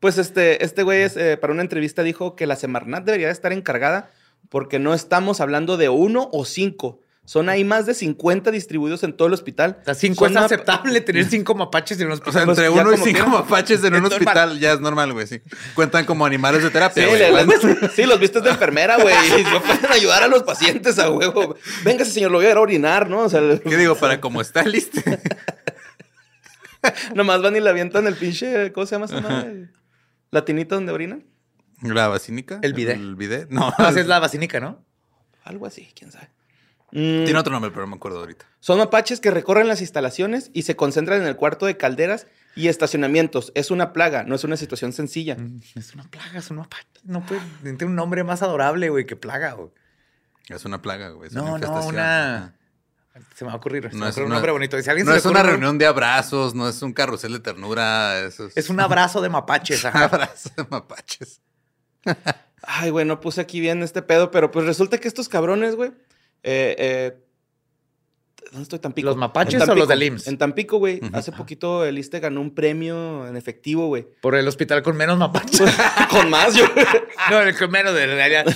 Pues este, este güey es, eh, para una entrevista dijo que la Semarnat debería estar encargada porque no estamos hablando de uno o cinco. Son ahí más de 50 distribuidos en todo el hospital. O sea, cinco es aceptable <laughs> tener cinco mapaches en un O sea, hospital. Pues entre uno y cinco quiera. mapaches en un normal. hospital ya es normal, güey, sí. Cuentan como animales de terapia, Sí, le- Van- sí, los vistes de enfermera, güey. No pueden ayudar a los pacientes a huevo. Véngase, señor, lo voy a ir a orinar, ¿no? O sea, ¿Qué digo? Para como está listo. <laughs> nomás van y le avientan el pinche, ¿cómo se llama esa madre? ¿La tinita donde orinan? ¿La basínica? El bidet. El bidet. No, No, así es la basínica, ¿no? Algo así, quién sabe. Mm, tiene otro nombre, pero no me acuerdo ahorita. Son mapaches que recorren las instalaciones y se concentran en el cuarto de calderas y estacionamientos. Es una plaga, no es una situación sencilla. Mm, Es una plaga, es un mapache. No puede tiene un nombre más adorable, güey, que plaga, güey. Es una plaga, güey. es No, no, infestación. una. Se me va a ocurrir. Se No me es ocurre un una- nombre bonito. Si No es una ocurre reunión de abrazos, no es un carrusel de ternura. Eso es, Es un abrazo de mapaches. <laughs> un Ajá. abrazo de mapaches. <laughs> Ay, güey, no puse aquí bien este pedo, pero pues resulta que estos cabrones, güey. Eh, eh, ¿Dónde estoy? Tampico. ¿Los mapaches En o los Tampico. del IMSS? En Tampico, güey. Hace poquito el ISTE ganó un premio en efectivo, güey. Por el hospital con menos mapaches. <laughs> Con más, yo. no, el con menos de realidad.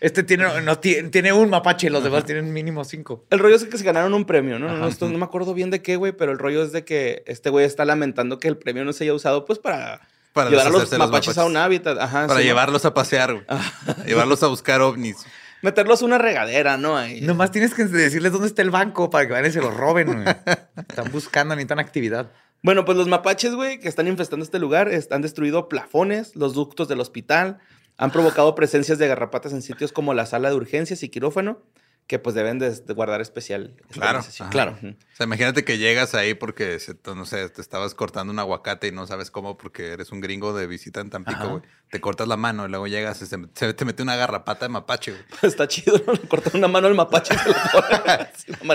Este tiene, no, tiene, tiene un mapache y los demás tienen mínimo cinco. El rollo es que se ganaron un premio, ¿no? No, no, Ajá. esto- no me acuerdo bien de qué, güey, pero el rollo es de que este güey está lamentando que el premio no se haya usado, pues, para, Para llevar a los mapaches, a un hábitat. Ajá, Para sí, ¿no? llevarlos a pasear, güey. <laughs> Llevarlos a buscar ovnis. Meterlos a una regadera, ¿no? Ahí. Nomás tienes que decirles dónde está el banco para que vayan y se lo roben. güey. <laughs> Están buscando, necesitan actividad. Bueno, pues los mapaches, güey, que están infestando este lugar, han destruido plafones, los ductos del hospital, han provocado presencias de garrapatas en sitios como la sala de urgencias y quirófano, que pues deben de, de guardar especial. Claro. Claro. O sea, imagínate que llegas ahí porque, se- no sé, te estabas cortando un aguacate y no sabes cómo porque eres un gringo de visita en Tampico, güey. Te cortas la mano y luego llegas y se, se te mete una garrapata de mapache, güey. <laughs> Está chido, <laughs> cortan una mano al mapache <laughs>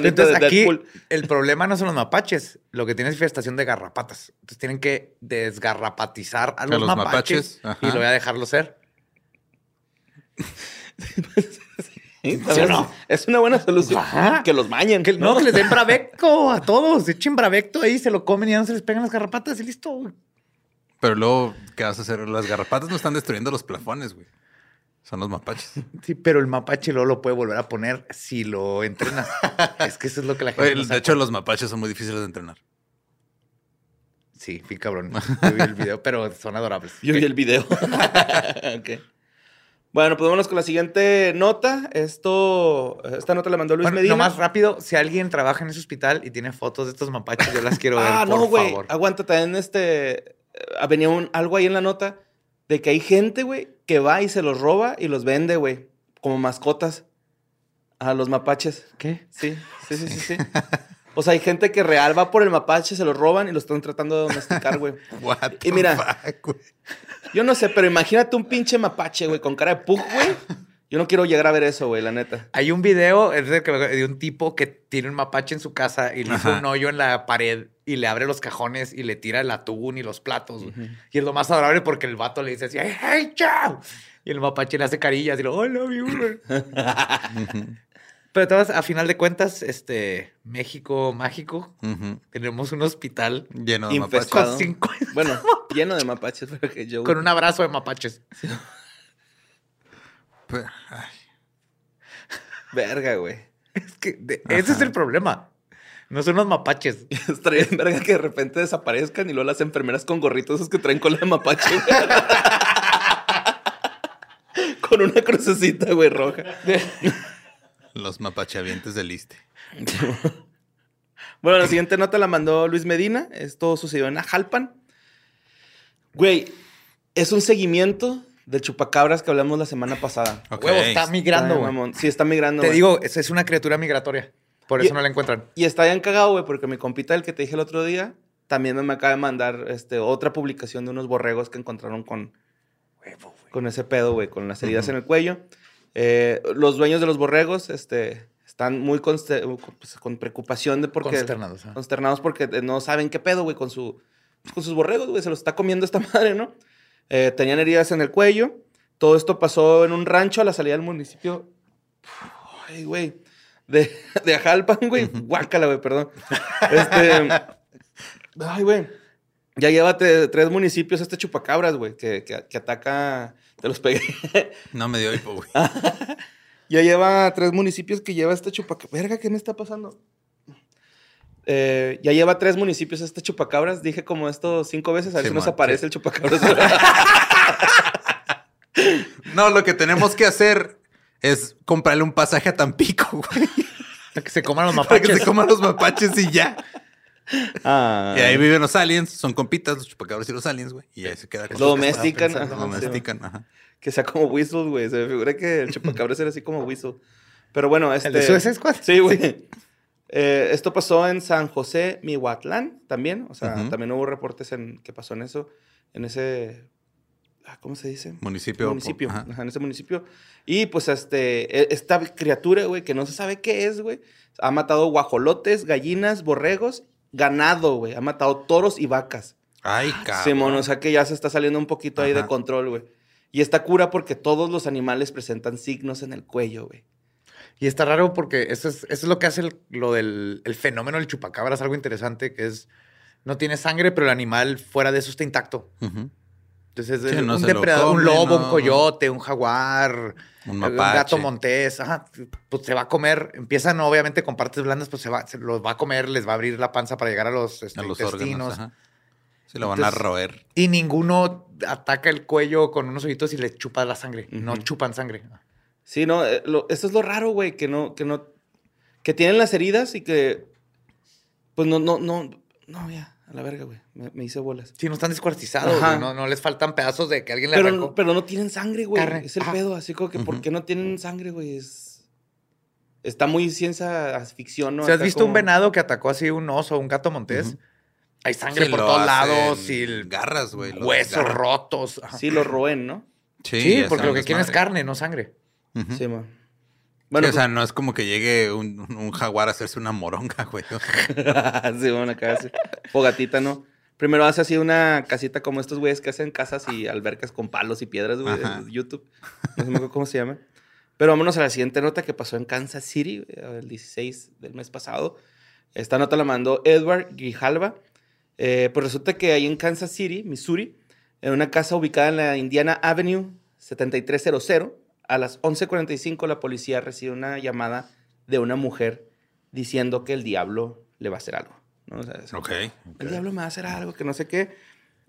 Entonces de aquí el problema no son los mapaches. Lo que tiene es infestación de garrapatas. Entonces tienen que desgarrapatizar a los, los mapaches, mapaches, y lo voy a dejarlo ser. Sí, ¿Sí o no? Es una buena solución. Ajá. Que los bañen. Que, no, que les den bravecto a todos. Echen bravecto ahí, se lo comen y ya no se les pegan las garrapatas y listo. Pero luego, ¿qué vas a hacer? Las garrapatas no están destruyendo los plafones, güey. Son los mapaches. Sí, pero el mapache luego lo puede volver a poner si lo entrenas. <laughs> es que eso es lo que la gente Oye, no de hecho, los mapaches son muy difíciles de entrenar. Sí, sí, cabrón. Yo vi el video, pero son adorables. Yo vi el video. <laughs> Ok. Bueno, pues vámonos con la siguiente nota. Esto, esta nota la mandó Luis Bueno, Medina. nomás rápido, si alguien trabaja en ese hospital y tiene fotos de estos mapaches, yo las quiero <laughs> ver, ah, por no, güey. Aguanta, también este. eh, Venía un, algo ahí en la nota de que hay gente, güey, que va y se los roba y los vende, güey, como mascotas a los mapaches. ¿Qué? Sí, sí, sí, sí, sí. <laughs> O sea, hay gente que real va por el mapache, se lo roban y lo están tratando de domesticar, güey. <laughs> What Y the mira. fuck? Yo no sé, pero imagínate un pinche mapache, güey, con cara de pug, güey. Yo no quiero llegar a ver eso, güey, la neta. Hay un video de, un tipo que tiene un mapache en su casa y le hizo Ajá. un hoyo en la pared y le abre los cajones y le tira el atún y los platos. Y es lo más adorable porque el vato le dice así, ¡Hey, chao! Y el mapache le hace carillas y lo, ¡I love you, güey". Pero todas, a final de cuentas, este, México mágico, tenemos un hospital Lleno de mapaches. Bueno, lleno de mapaches, pero que yo. con un abrazo de mapaches. Pero, ay, Verga, güey. Es que de- ese es el problema. No son los mapaches. <laughs> Estaría en verga que de repente desaparezcan y luego las enfermeras con gorritos esos que traen cola de mapache. <laughs> con una crucecita, güey, roja. Los mapacheavientes del Iste. <laughs> Bueno, la siguiente nota la mandó Luis Medina. Esto sucedió en Ajalpan. Güey, es un seguimiento del chupacabras que hablamos la semana pasada. Huevo, está migrando, güey. Sí, está migrando. Te digo, es, es una criatura migratoria. Por eso Y- no la encuentran. Y está bien cagado, güey, porque mi compita, el que te dije el otro día, también me acaba de mandar este, otra publicación de unos borregos que encontraron con, con ese pedo, güey, con las heridas en el cuello. Eh, los dueños de los borregos este, están muy pues, con preocupación de porque... Consternados. Consternados porque eh, no saben qué pedo, güey, con, su, pues, con sus borregos, güey. Se los está comiendo esta <laughs> madre, ¿no? Eh, tenían heridas en el cuello. Todo esto pasó en un rancho a la salida del municipio. Ay, güey. De, <laughs> de Ajalpan, güey. Guácala, güey, perdón. Este. <laughs> Ay, güey. Ya lleva te- tres municipios este chupacabras, güey, que, que, que ataca. Te los pegué. <laughs> No me dio hipo, güey. <laughs> Ya lleva tres municipios que lleva este chupacabras. Verga, ¿qué me está pasando? Eh, ya lleva tres municipios este chupacabras. Dije como esto cinco veces, a ver si nos aparece sí. el chupacabras. <laughs> No, lo que tenemos que hacer es comprarle un pasaje a Tampico, güey. Para que se coman los Para que se coman los mapaches y ya. Ah. Y ahí viven los aliens, son compitas, los chupacabras y los aliens, güey. Y ahí se queda con Lo domestican. Lo sí. domestican, ajá. Que sea como Whistle, güey. Se me figura que el chupacabras era así como Whistle. Pero bueno, este... ¿El de Suicide Squad? Sí, güey. Eh, esto pasó en San José, Mihuatlán, también. O sea, también hubo reportes en que pasó en eso. En ese... ah, ¿Cómo se dice? Municipio. municipio. ajá. Ajá, en ese municipio. Y pues este, e- esta criatura, güey, que no se sabe qué es, güey, ha matado guajolotes, gallinas, borregos, ganado, güey. Ha matado toros y vacas. Ay, cabrón. Simón, o sea que ya se está saliendo un poquito ahí de control, güey. Y esta cura porque todos los animales presentan signos en el cuello, güey. Y está raro porque eso es, eso es lo que hace el, lo del el fenómeno del chupacabras, algo interesante, que es, no tiene sangre, pero el animal fuera de eso está intacto. Entonces, Sí, no un depredador, un lobo, no. un coyote, un jaguar, Un un gato montés, ajá, pues se va a comer, empiezan obviamente con partes blandas, pues se, va, se los va a comer, les va a abrir la panza para llegar a los, este, A los intestinos. órganos. Ajá. Se lo van Entonces- a roer. Y ninguno ataca el cuello con unos ojitos y le chupa la sangre. No chupan sangre. Sí, no, eh, lo- eso es lo raro, güey, que no, que no, que tienen las heridas y que, pues no, no, no, no, ya, a la verga, güey, me, me hice bolas. Sí, no están descuartizados, güey, no, no les faltan pedazos de que alguien le Pero, arrancó. pero no tienen sangre, güey, es el Ajá. pedo, así como que, ¿por Ujú. qué no tienen sangre, güey? Es, está muy ciencia ficción, ¿no? Si has Acá visto como- un venado que atacó así un oso o un gato montés, hay sangre Sí, por todos lados y el garras, güey. huesos rotos. Ajá. Sí, lo roen, ¿no? Sí, Sí, porque lo que quieren es carne, no sangre. Sí, man. Bueno, Bueno, o sea, no es como que llegue un, un jaguar a hacerse una moronga, güey. <laughs> sí, bueno, acá fogatita, ¿no? Primero hace así una casita como estos güeyes que hacen casas y albercas con palos y piedras, güey, YouTube. No sé cómo se llama. Pero vámonos a la siguiente nota que pasó en Kansas City, el 16 del mes pasado. Esta nota la mandó Edward Grijalva. Eh, pues resulta que ahí en Kansas City, Missouri, en una casa ubicada en la Indiana Avenue 7300, a las 11:45 la policía recibe una llamada de una mujer diciendo que el diablo le va a hacer algo. ¿no? O sea, es- Ok. el diablo me va a hacer algo, que no sé qué.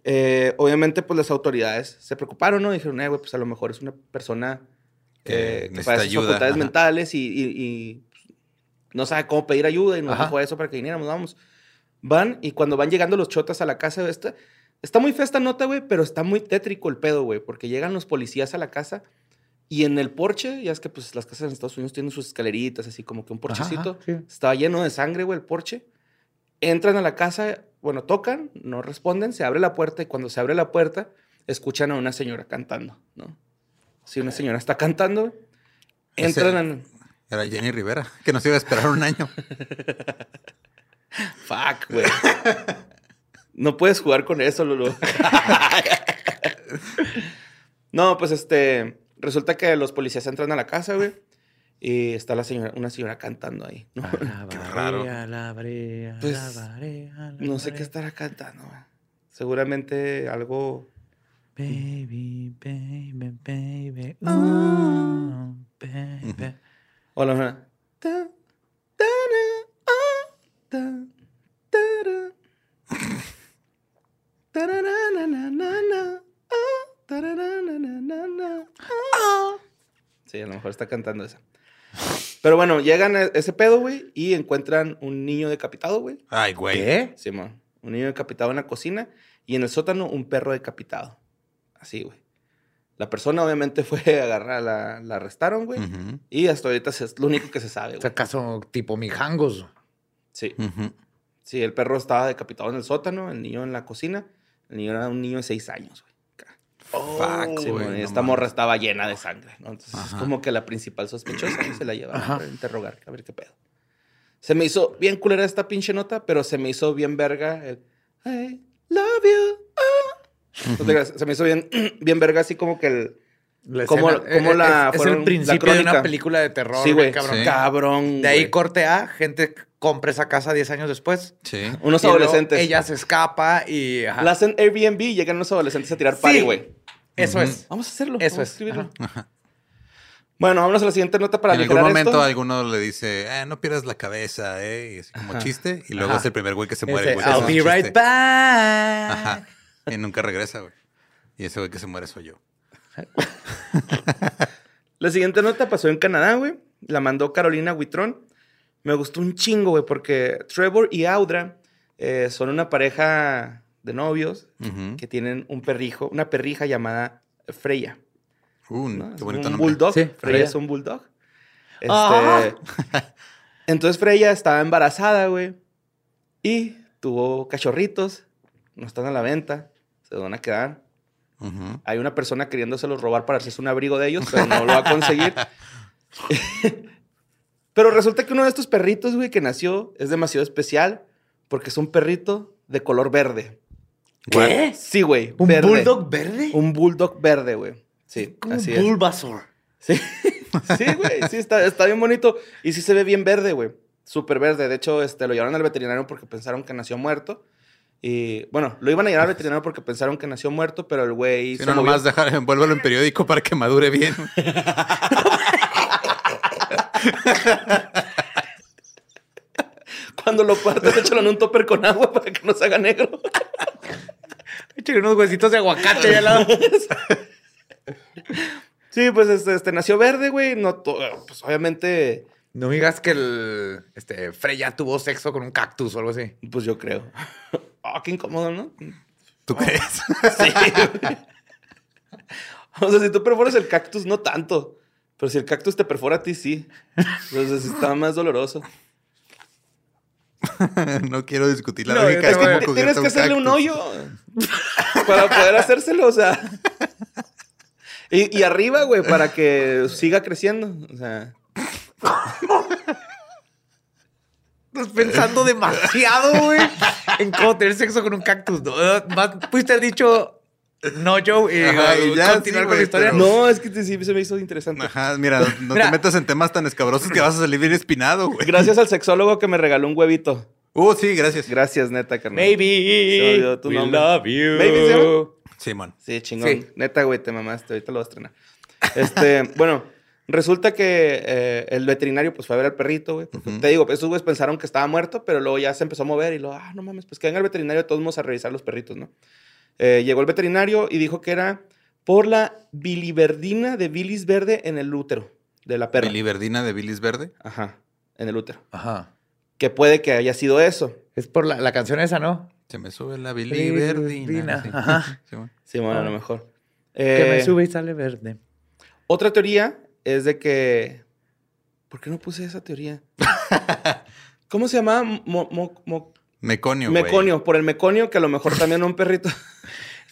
Eh, obviamente, pues las autoridades se preocuparon, ¿no? Dijeron, eh, güey, pues a lo mejor es una persona Que eh, que padece facultades ajá. mentales y, y- y, pues, no sabe cómo pedir ayuda y nos dijo eso para que viniéramos, vamos. Van y cuando van llegando los chotas a la casa, esta, está muy fea esta nota, güey, pero está muy tétrico el pedo, güey, porque llegan los policías a la casa y en el porche, ya es que pues las casas en Estados Unidos tienen sus escaleritas, así como que un porchecito. ajá, sí. Estaba lleno de sangre, güey, el porche. Entran a la casa, bueno, tocan, no responden, se abre la puerta y cuando se abre la puerta, escuchan a una señora cantando, ¿no? Si una señora está cantando, entran. Era Jenny Rivera, que nos iba a esperar un año. <laughs> Fuck, güey. No puedes jugar con eso, Lolo. <laughs> <laughs> no, pues este. Resulta que los policías entran a la casa, güey. Y está la señora, una señora cantando ahí. ¿no? <laughs> Qué raro. Pues, No sé qué estará cantando, güey. Seguramente algo. Baby, baby, baby. ooh, baby. O la mejor, ta, ah, ta, <laughs> Sí, a lo mejor está cantando esa. Pero bueno, llegan a ese pedo, güey, y encuentran un niño decapitado, güey. Ay, güey. ¿Qué? Simón. Un niño decapitado en la cocina y en el sótano un perro decapitado. Así, güey. La persona obviamente <laughs> fue a agarrar, la, la arrestaron, güey. Y hasta ahorita es lo único que se sabe, O güey. sea, acaso tipo mijangos. Sí. ujú. Sí, el perro estaba decapitado en el sótano, el niño en la cocina. El niño era un niño de seis años, güey. Fuck, Sí, güey, no esta mames. morra estaba llena de sangre, ¿no? Entonces es Ajá. como que la principal sospechosa se la llevaron para interrogar, a ver qué pedo. Se me hizo bien culera esta pinche nota, pero se me hizo bien verga el I love you. ah. No te creas, se me hizo bien, <clears throat> bien verga, así como que el. La ¿Cómo- escena- cómo es- la es, es fueron- el la principio de una película de terror. sí, güey. cabrón. Sí. Cabrón. De ahí güey. corte A, gente compra esa casa 10 años después. Sí. Unos Y adolescentes. Ella se escapa y. ajá. La hacen Airbnb y llegan unos adolescentes a tirar party, Sí. güey. Eso es. Vamos a hacerlo. Eso vamos a es. escribirlo. Ajá. Bueno, vámonos a la siguiente nota para en algún momento esto. alguno le dice, eh, no pierdas la cabeza, eh, y así como Ajá. chiste. Y luego Ajá. es el primer güey que se muere. Ese, güey, que I'll be right chiste. back. Ajá. Y nunca regresa, güey. Y ese güey que se muere soy yo. <laughs> La siguiente nota pasó en Canadá, güey. La mandó Carolina Huitrón. Me gustó un chingo, güey, porque Trevor y Audra eh, son una pareja de novios que tienen un perrijo, una perrija llamada Freya. Uh, ¿no? qué bonito un nombre. bulldog. Sí, Freya Freya. es un bulldog. Este, Ah. Entonces Freya estaba embarazada, güey. Y tuvo cachorritos. No están a la venta. Se van a quedar. Hay una persona queriéndoselos robar para hacerse un abrigo de ellos, pero no lo va a conseguir. <laughs> pero resulta que uno de estos perritos, güey, que nació es demasiado especial porque es un perrito de color verde. ¿Qué? Sí, güey. ¿Un verde. bulldog verde? Un bulldog verde, güey. Sí, Como así un es. Bulbasaur. Sí, <laughs> sí, güey. Sí, está, está bien bonito. Y sí se ve bien verde, güey. Súper verde. De hecho, este, lo llevaron al veterinario porque pensaron que nació muerto. Y bueno, lo iban a llevar al veterinario porque pensaron que nació muerto, pero el güey Si no, movió. nomás dejar, envuélvelo en periódico para que madure bien. <laughs> Cuando lo partas, échalo en un topper con agua para que no se haga negro. Échale unos huesitos de aguacate ahí al lado. <laughs> Sí, pues este, este, nació verde, güey. No, pues obviamente, No digas que el este, Freya tuvo sexo con un cactus o algo así. pues yo creo. <laughs> Ah, qué incómodo, ¿no? ¿Tú crees? Sí. <laughs> güey. o sea, si tú perforas el cactus, no tanto. Pero si el cactus te perfora a ti, sí. Entonces está más doloroso. <laughs> no quiero discutir la No, lógica. T- cogerte Tienes que hacerle un hoyo para poder hacérselo, o sea. Y, y arriba, güey, para que siga creciendo. O sea, Estás pensando demasiado, güey, en cómo tener sexo con un cactus. No, más pudiste haber dicho no, Joe, y, Ajá, y ya, continuar sí, con güey, la historia. pero- no, es que te- sí se me hizo interesante. Ajá, mira, no, no Mira. te metas en temas tan escabrosos que vas a salir bien espinado, güey. Gracias al sexólogo que me regaló un huevito. Uh, sí, gracias. Gracias, neta, carnal. Maybe tu we nombre. love you. Maybe llama. Simón. Sí, chingón. Sí. Neta, güey, te mamaste. Ahorita lo vas a estrenar. Este, <laughs> bueno, resulta que eh, el veterinario pues fue a ver al perrito, güey. Te digo, esos güeyes pensaron que estaba muerto, pero luego ya se empezó a mover y luego, ah, no mames, pues que venga el veterinario de todos modos a revisar los perritos, ¿no? Eh, llegó el veterinario y dijo que era por la biliverdina de bilis verde en el útero de la perra. Biliverdina de bilis verde. Ajá, en el útero. Ajá. Que puede que haya sido eso. Es por la, la canción esa, ¿no? Se me sube la Biliverdina, sí. <laughs> ajá. Simón. Sí, bueno, a lo mejor. Que me Eh, sube y sale verde. Otra teoría es de que. ¿Por qué no puse esa teoría? <laughs> ¿Cómo se llamaba? Mo- mo- mo- Meconio, meconio. Por el meconio, que a lo mejor también un perrito.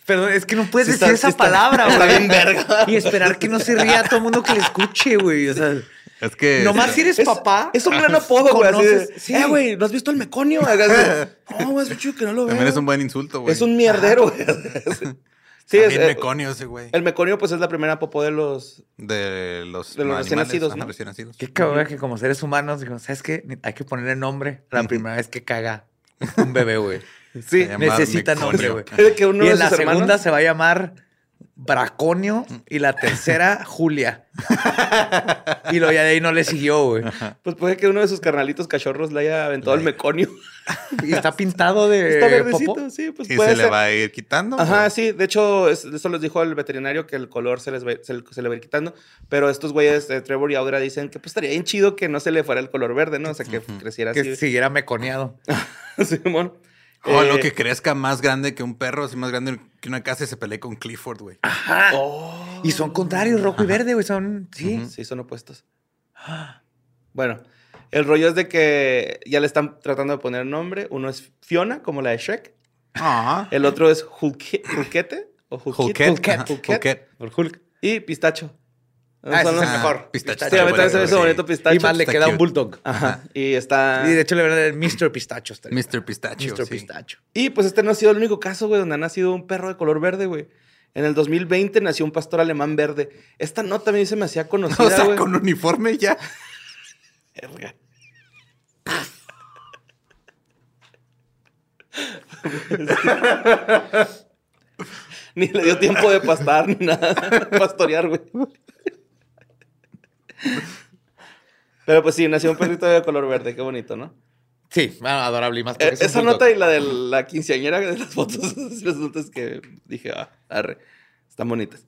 Perdón, es que no puedes Sí decir está- esa sí palabra, güey. está bien verga. Y esperar que no se ría todo el mundo que le escuche, güey. O sea, Es que. nomás si eres Es, papá. es un gran apodo, güey. sí. Eh, güey, ¿no has visto el meconio? <laughs> No, güey, es chido que no lo veo. También es un buen insulto, güey. Es un mierdero, güey. Sí, <laughs> es, También eh, meconio ese, güey. el meconio, pues es la primera popó de los. De los, de los recién nacidos, Ajá, ¿no? recién nacidos. Qué cabrón que como seres humanos, digo, ¿sabes qué? Hay que ponerle nombre a la primera vez que caga un bebé, güey. Sí, Necesita nombre, güey. Que Y de en la hermanos- segunda se va a llamar Braconio y la tercera <laughs> Julia. y lo ya de ahí no le siguió, güey. Pues puede que uno de sus carnalitos cachorros le haya aventado el meconio. <laughs> Y está pintado de Está verdecito, popó. sí, pues Y puede se ser. le va a ir quitando. Ajá, sí. De hecho, es- eso les dijo el veterinario que el color se, les va- se, se le va a ir quitando. Pero estos güeyes, eh, Trevor y Audra, dicen que pues estaría bien chido que no se le fuera el color verde, ¿no? O sea, que creciera Que así. siguiera meconeado. <laughs> Simón. O Eh, lo que crezca más grande que un perro, así más grande que una casa y se pelee con Clifford, güey. Ajá. oh. Y son contrarios, rojo y verde, güey. Son. Sí. Sí, son opuestos. Bueno, el rollo es de que ya le están tratando de poner nombre. Uno es Fiona, como la de Shrek. Ah. El otro es Hulkete. O ajá, Hulket. Hulket. Por Hulk. Y Pistacho. Ah, ese es los- el mejor. Pistacho. Sí, a mí también se me hizo Sí. bonito Pistacho. Y más le queda un bulldog. Ajá. Y está. Y de hecho le van a dar Mr. Pistacho. estaría. Mr. Pistacho. Mr. Pistacho. Y pues este no ha sido el único caso, güey, donde ha nacido un perro de color verde, güey. En el 2020 nació un pastor alemán verde. Esta nota a mí se me hacía conocida, <laughs> O sea, güey. con uniforme ya. Verga. <laughs> ni le dio tiempo de pastar ni nada. <laughs> Pastorear, güey. Pero pues sí, nació un perrito de color verde, qué bonito, ¿no? Sí, ah, adorable y más. Eh, esa bulldog. nota y la de la quinceañera de las fotos, <laughs> las notas que dije, ah, arre, están bonitas.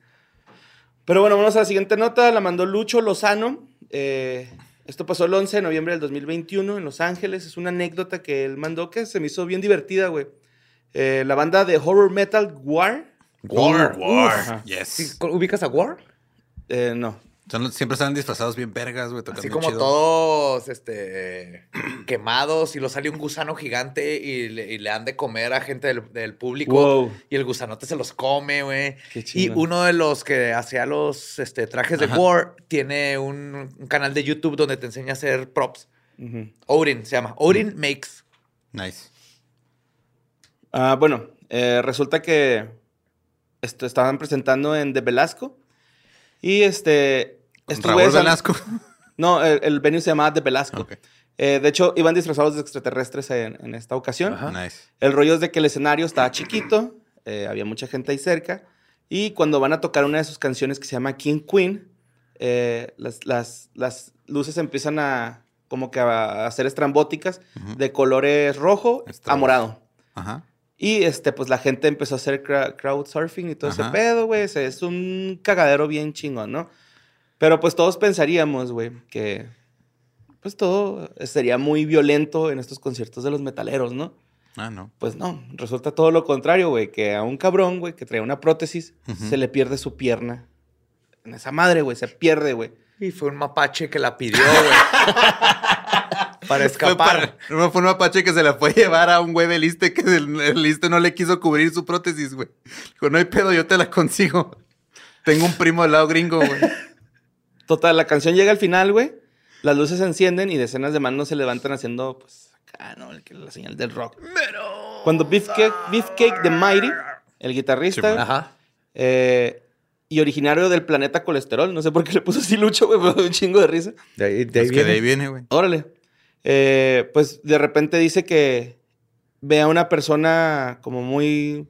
Pero bueno, vamos a la siguiente nota, la mandó Lucho Lozano. Eh, esto pasó el 11 de noviembre del 2021 en Los Ángeles. Es una anécdota que él mandó que se me hizo bien divertida, güey. Eh, la banda de horror metal War. War. Uf. Yes. Sí, ¿Ubicas a War? Eh, no. Son siempre están disfrazados bien vergas, güey. Así como chido. todos este, <clears throat> quemados y lo sale un gusano gigante y le, y le han de comer a gente del, del público. Wow. Y el gusanote se los come, güey. Qué Y uno de los que hacía los este, trajes de Ajá. War tiene un, un canal de YouTube donde te enseña a hacer props. Ujú. Odin se llama. Odin Makes. Nice. Ah, bueno, eh, resulta que esto, estaban presentando en De Velasco. Y este. Con Raúl Velasco. <laughs> No, el, el venue se llamaba De Velasco. Eh, de hecho, iban disfrazados de extraterrestres en, en esta ocasión. Ajá. Nice. El rollo es de que el escenario estaba chiquito, eh, había mucha gente ahí cerca, y cuando van a tocar una de sus canciones que se llama King Queen, eh, las, las- las luces empiezan a como que a, hacer estrambóticas de colores rojo a Estrambos. morado. Ajá. Y este, pues la gente empezó a hacer crowd surfing y todo ese pedo, güey. Es un cagadero bien chingón, ¿no? Pero pues todos pensaríamos, güey, que pues todo sería muy violento en estos conciertos de los metaleros, ¿no? Ah, no. Pues no, resulta todo lo contrario, güey, que a un cabrón, güey, que trae una prótesis, se le pierde su pierna. En esa madre, güey, se pierde, güey. Y fue un mapache que la pidió, güey. <laughs> para Fue escapar. para- no, fue un mapache que se la fue a llevar a un güey del liste que el, el liste no le quiso cubrir su prótesis, güey. Dijo, no hay pedo, yo te la consigo. Tengo un primo del lado gringo, güey. Total, la canción llega al final, güey. Las luces se encienden y decenas de manos se levantan haciendo, pues, acá, ¿no? El que- La señal del rock. Cuando Beefcake, Beefcake the Mighty, el guitarrista, Ajá. eh, y originario del planeta colesterol, no sé por qué le puso así Lucho, güey, pero un chingo de risa. De ahí, de ahí Es que de ahí viene, güey. Órale. Eh, pues de repente dice que ve a una persona como muy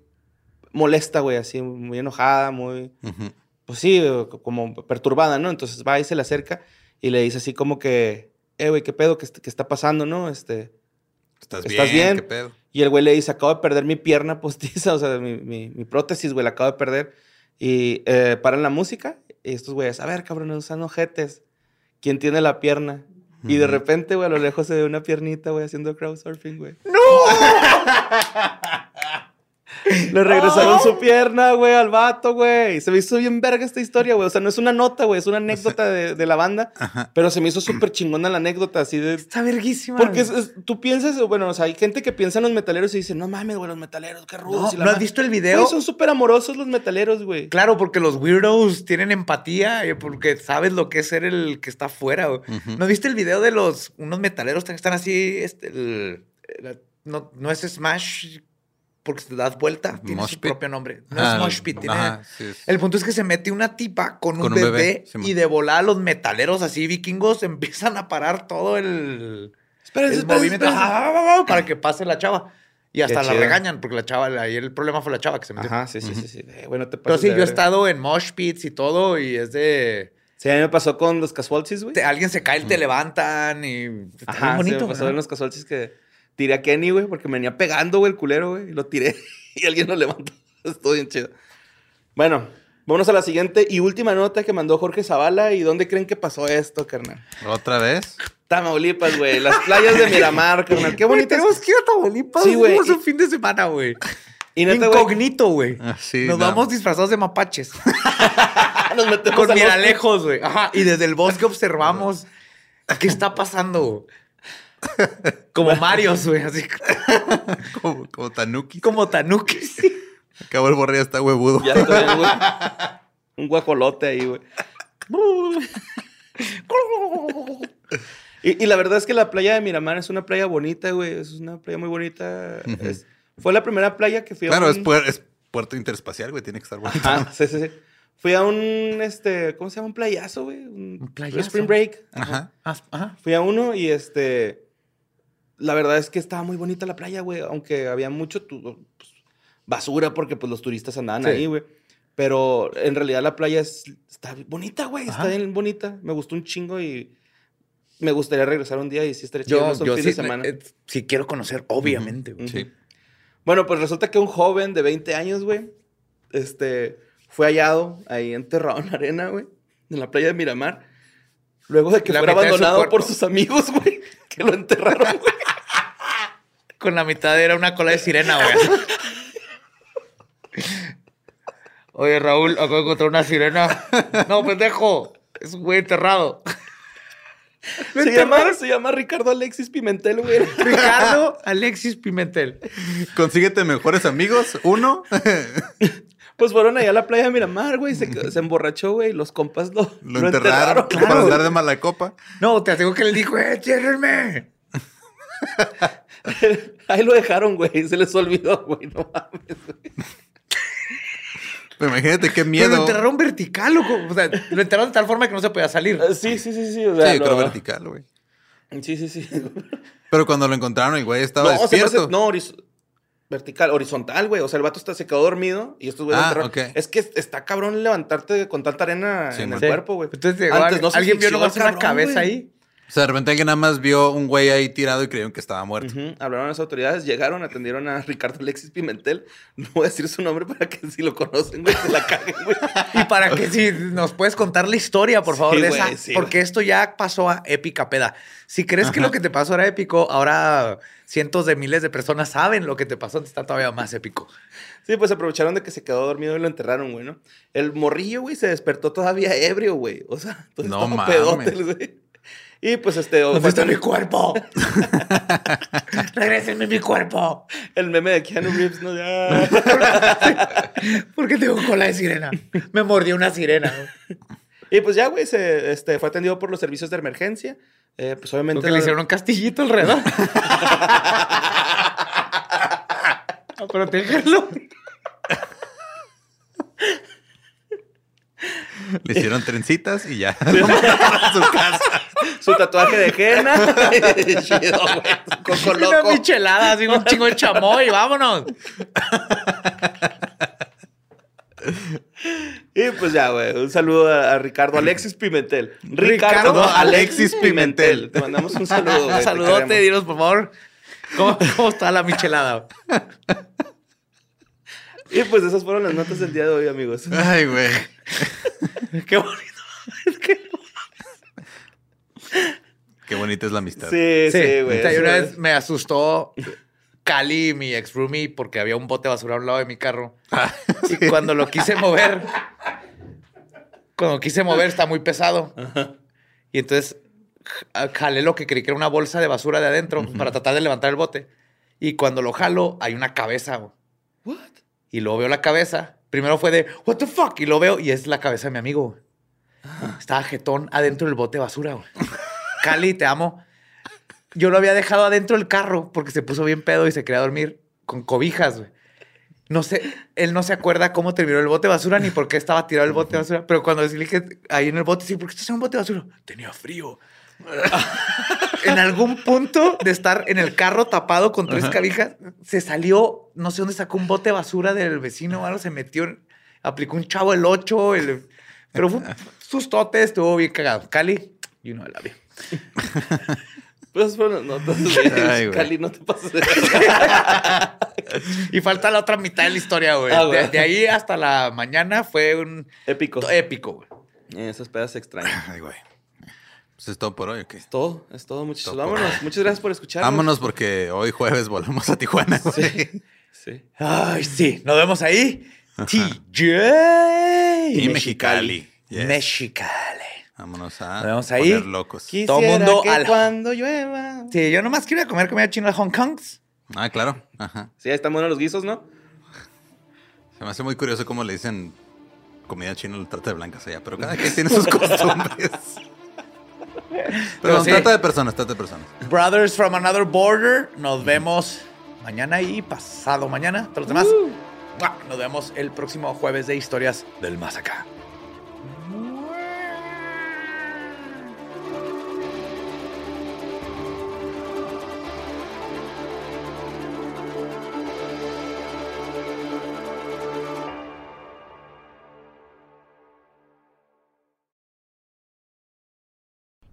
molesta, güey, así, muy enojada, muy, Ujú. Pues sí, como perturbada, ¿no? Entonces va y se le acerca y le dice así como que, eh, güey, ¿qué pedo? ¿Qué, est- qué está pasando, no? Este, ¿Estás, ¿Estás bien? bien? ¿Qué pedo? y el güey le dice, acabo de perder mi pierna postiza, <laughs> o sea, mi, mi- mi prótesis, güey, la acabo de perder. Y eh, paran la música y estos güeyes, a ver, cabrón, no usan ojetes. ¿Quién tiene la pierna? Y de repente, güey, a lo lejos se ve una piernita, güey, haciendo crowdsurfing, güey. <laughs> Le regresaron su pierna, güey, al vato, güey. Se me hizo bien verga esta historia, güey. O sea, no es una nota, güey, es una anécdota de, de la banda. Ajá. Pero se me hizo súper chingona la anécdota, así de... Está verguísima. Porque es- es- tú piensas, bueno, o sea, hay gente que piensa en los metaleros y dice, no mames, güey, los metaleros, qué rudos. No, y la ¿no has madre". visto el video? son súper amorosos los metaleros, güey. Claro, porque los weirdos tienen empatía, eh, porque sabes lo que es ser el que está afuera. güey. Ujú. ¿No viste el video de los unos metaleros que están así? Este, el- el- no, no es Smash porque te das vuelta, tiene Mosh su Pit. propio nombre. No Ah, es Mosh Pit, tiene- ajá, sí, es- El punto es que se mete una tipa con, Con un un bebé, bebé, sí, y de volada los metaleros así vikingos empiezan a parar todo el, Espérense, el espérense, movimiento espérense. ah, ah, ah, para que pase la chava. Y hasta la chido. regañan porque la chava, ahí el problema fue la chava que se metió. Ajá, sí, sí, sí, sí. Eh, bueno, te Pero sí, yo he estado en mosh pits y todo y es de... Sí, a mí me pasó con los casualties, güey. alguien se cae y te levantan y... Está Ajá, bien bonito. sí, me pasó ¿no? en los casualties que tiré a Kenny, güey, porque me venía pegando, güey, el culero, güey. Y lo tiré <laughs> y alguien lo levantó. <laughs> Estuvo bien chido. Bueno, vámonos a la siguiente y última nota que mandó Jorge Zavala. ¿Y dónde creen que pasó esto, carnal? ¿Otra vez? Tamaulipas, güey. Las playas de Miramar, carnal. Qué bonitas. tenemos que ir a Tamaulipas. Sí, güey, un fin de semana, güey. Y neta, güey, Incognito, güey. Ah, sí, Nos no. vamos disfrazados de mapaches. <laughs> nos metemos Con miralejos, güey. Ajá. Y desde el bosque observamos qué está pasando. <laughs> Como Marios, güey. Así Como, <laughs> como Tanuki. como Tanuki. Acabó el borre, ya está huevudo. Ya estoy, güey. <laughs> Un guajolote ahí, güey. Y, y la verdad es que la playa de Miramar es una playa bonita, güey. Es una playa muy bonita. Es- fue la primera playa que fui a Claro, un... es, puer- es puerto interespacial, güey. Tiene que estar bonito. Ajá, sí, sí, sí. Fui a un, este, ¿cómo se llama? Un playazo, güey. Un, Un playazo. Spring Break. Ajá. Ajá. Ajá. Fui a uno y, este, la verdad es que estaba muy bonita la playa, güey. Aunque había mucho tu- pues, basura porque, pues, los turistas andaban Sí. ahí, güey. Pero en realidad la playa es, está bonita, güey. Ajá. Está bien bonita. Me gustó un chingo y me gustaría regresar un día y sí chido Yo, yo fin sí, de semana. eh, sí quiero conocer, obviamente. güey. Sí. Bueno, pues resulta que un joven de 20 años, güey, este, fue hallado ahí enterrado en la arena, güey, en la playa de Miramar. Luego de que La fuera su abandonado por sus amigos, güey, que lo enterraron, güey. Con la mitad era una cola de sirena, güey. Oye, Raúl, acabo de encontrar una sirena. No, pendejo. Es un güey enterrado. Se llama, se llama Ricardo Alexis Pimentel, güey. Ricardo Alexis Pimentel. Consíguete mejores amigos. Uno. Pues fueron allá a la playa de Miramar, güey, se, se emborrachó, güey, los compas lo, Lo, enterraron güey. para andar de mala copa. No, te aseguro que le dijo, eh, ciérrenme. <laughs> Ahí lo dejaron, güey, se les olvidó, güey, no mames, güey. Pero imagínate qué Pero miedo. lo enterraron vertical, loco. O sea, lo enterraron de tal forma que no se podía salir. Eh, Sí, sí, sí, sí. O sea, Sí, yo creo vertical, güey. Sí, sí, sí. Pero cuando lo encontraron, el güey estaba No, despierto. hace- no, horiz- vertical, horizontal, güey. O sea, el vato está, se quedó dormido y estos güeyes Ah, enterraron. ok. Es que está cabrón levantarte con tanta arena Sí, en man. el Sí. cuerpo, güey. Entonces, llegó Antes no se alguien vio nomás al una cabrón, cabeza güey. ahí. O sea, de repente alguien nada más vio un güey ahí tirado y creyeron que estaba muerto. Hablaron a las autoridades, llegaron, atendieron a <laughs> Ricardo Alexis Pimentel. No voy a decir su nombre para que si lo conocen, güey, se la caguen, güey. Y para que si nos puedes contar la historia, por favor, Sí, de güey, esa. sí, porque güey. esto ya pasó a épica peda. Si crees que lo que te pasó era épico, ahora cientos de miles de personas saben lo que te pasó, está todavía más épico. Sí, pues aprovecharon de que se quedó dormido y lo enterraron, güey, ¿no? El morrillo, güey, se despertó todavía ebrio, güey. O sea, entonces No estaba mames. pedote, güey. Y pues este... ¿Dónde está fue- mi cuerpo? <laughs> Regrésenme mi cuerpo. El meme de Keanu Reeves, ¿no? Ya. <laughs> ¿Por qué tengo cola de sirena? Me mordió una sirena. Y pues ya, güey, se este, fue atendido por los servicios de emergencia. Eh, pues obviamente... Porque le hicieron un castillito alrededor. <laughs> A protegerlo. Le hicieron trencitas y ya. Su tatuaje de henna. <laughs> Chido, güey. Su Una michelada, así un chingo de chamoy, vámonos. Y pues ya, güey. Un saludo a, Ricardo Alexis Pimentel. Ricardo, Ricardo Alexis Pimentel. Te mandamos un saludo, güey. Un te saludote, dinos, por favor. ¿Cómo, cómo está la michelada? Y pues esas fueron las notas del día de hoy, amigos. Ay, güey. <laughs> Qué bonito. Qué bonita es la amistad. Sí, sí, güey. Eso una vez me asustó Cali, mi ex roomie, porque había un bote de basura a un lado de mi carro. Y cuando lo quise mover, cuando quise mover, está muy pesado. Y entonces ja- jalé lo que creí que era una bolsa de basura de adentro para tratar de levantar el bote. Y cuando lo jalo, hay una cabeza. What? Y luego veo la cabeza. Primero fue de, what the fuck? Y lo veo y es la cabeza de mi amigo. güey. Estaba jetón adentro del bote de basura. güey. Cali, te amo. Yo lo había dejado adentro del carro porque se puso bien pedo y se quería dormir con cobijas, güey. No sé, él no se acuerda cómo terminó el bote de basura ni por qué estaba tirado el bote de basura. Pero cuando le dije ahí en el bote, sí, ¿por qué estás en un bote de basura? Tenía frío. <laughs> en algún punto de estar en el carro tapado con tres cabijas, se salió, no sé dónde sacó un bote de basura del vecino o algo, se metió, aplicó un chavo el 8, el, pero fue un sustote, estuvo bien cagado. Cali, you know love you. <laughs> Pues fueron las notas de Ay, güey. Cali, no te pases de Y falta la otra mitad de la historia, güey. Ah, de, ahí hasta la mañana fue un Épico. épico, güey. Esas pedas extrañas. <laughs> Ay, güey. Pues es todo por hoy, ¿o qué? Es todo, es todo, muchachos. Todo por Vámonos. Muchas gracias por escucharnos. Vámonos porque hoy jueves volvemos a Tijuana, güey. Sí. Sí. Ay, sí. Nos vemos ahí. TJ. Y Mexicali. Yes. Mexicali. Vámonos a ahí. poner locos. Quisiera Todo mundo que al- cuando llueva. Sí, yo nomás quiero comer comida china a Hong Kong. Ah, claro. Ajá. Sí, ahí están buenos los guisos, ¿no? Se me hace muy curioso cómo le dicen comida china al trata de blancas allá, pero cada quien tiene sus <laughs> costumbres. Pero sí. trata de personas, trata de personas. Brothers from Another Border. Nos vemos mañana y pasado mañana. Todos los demás. ¡mua! Nos vemos el próximo jueves de Historias del Más Acá.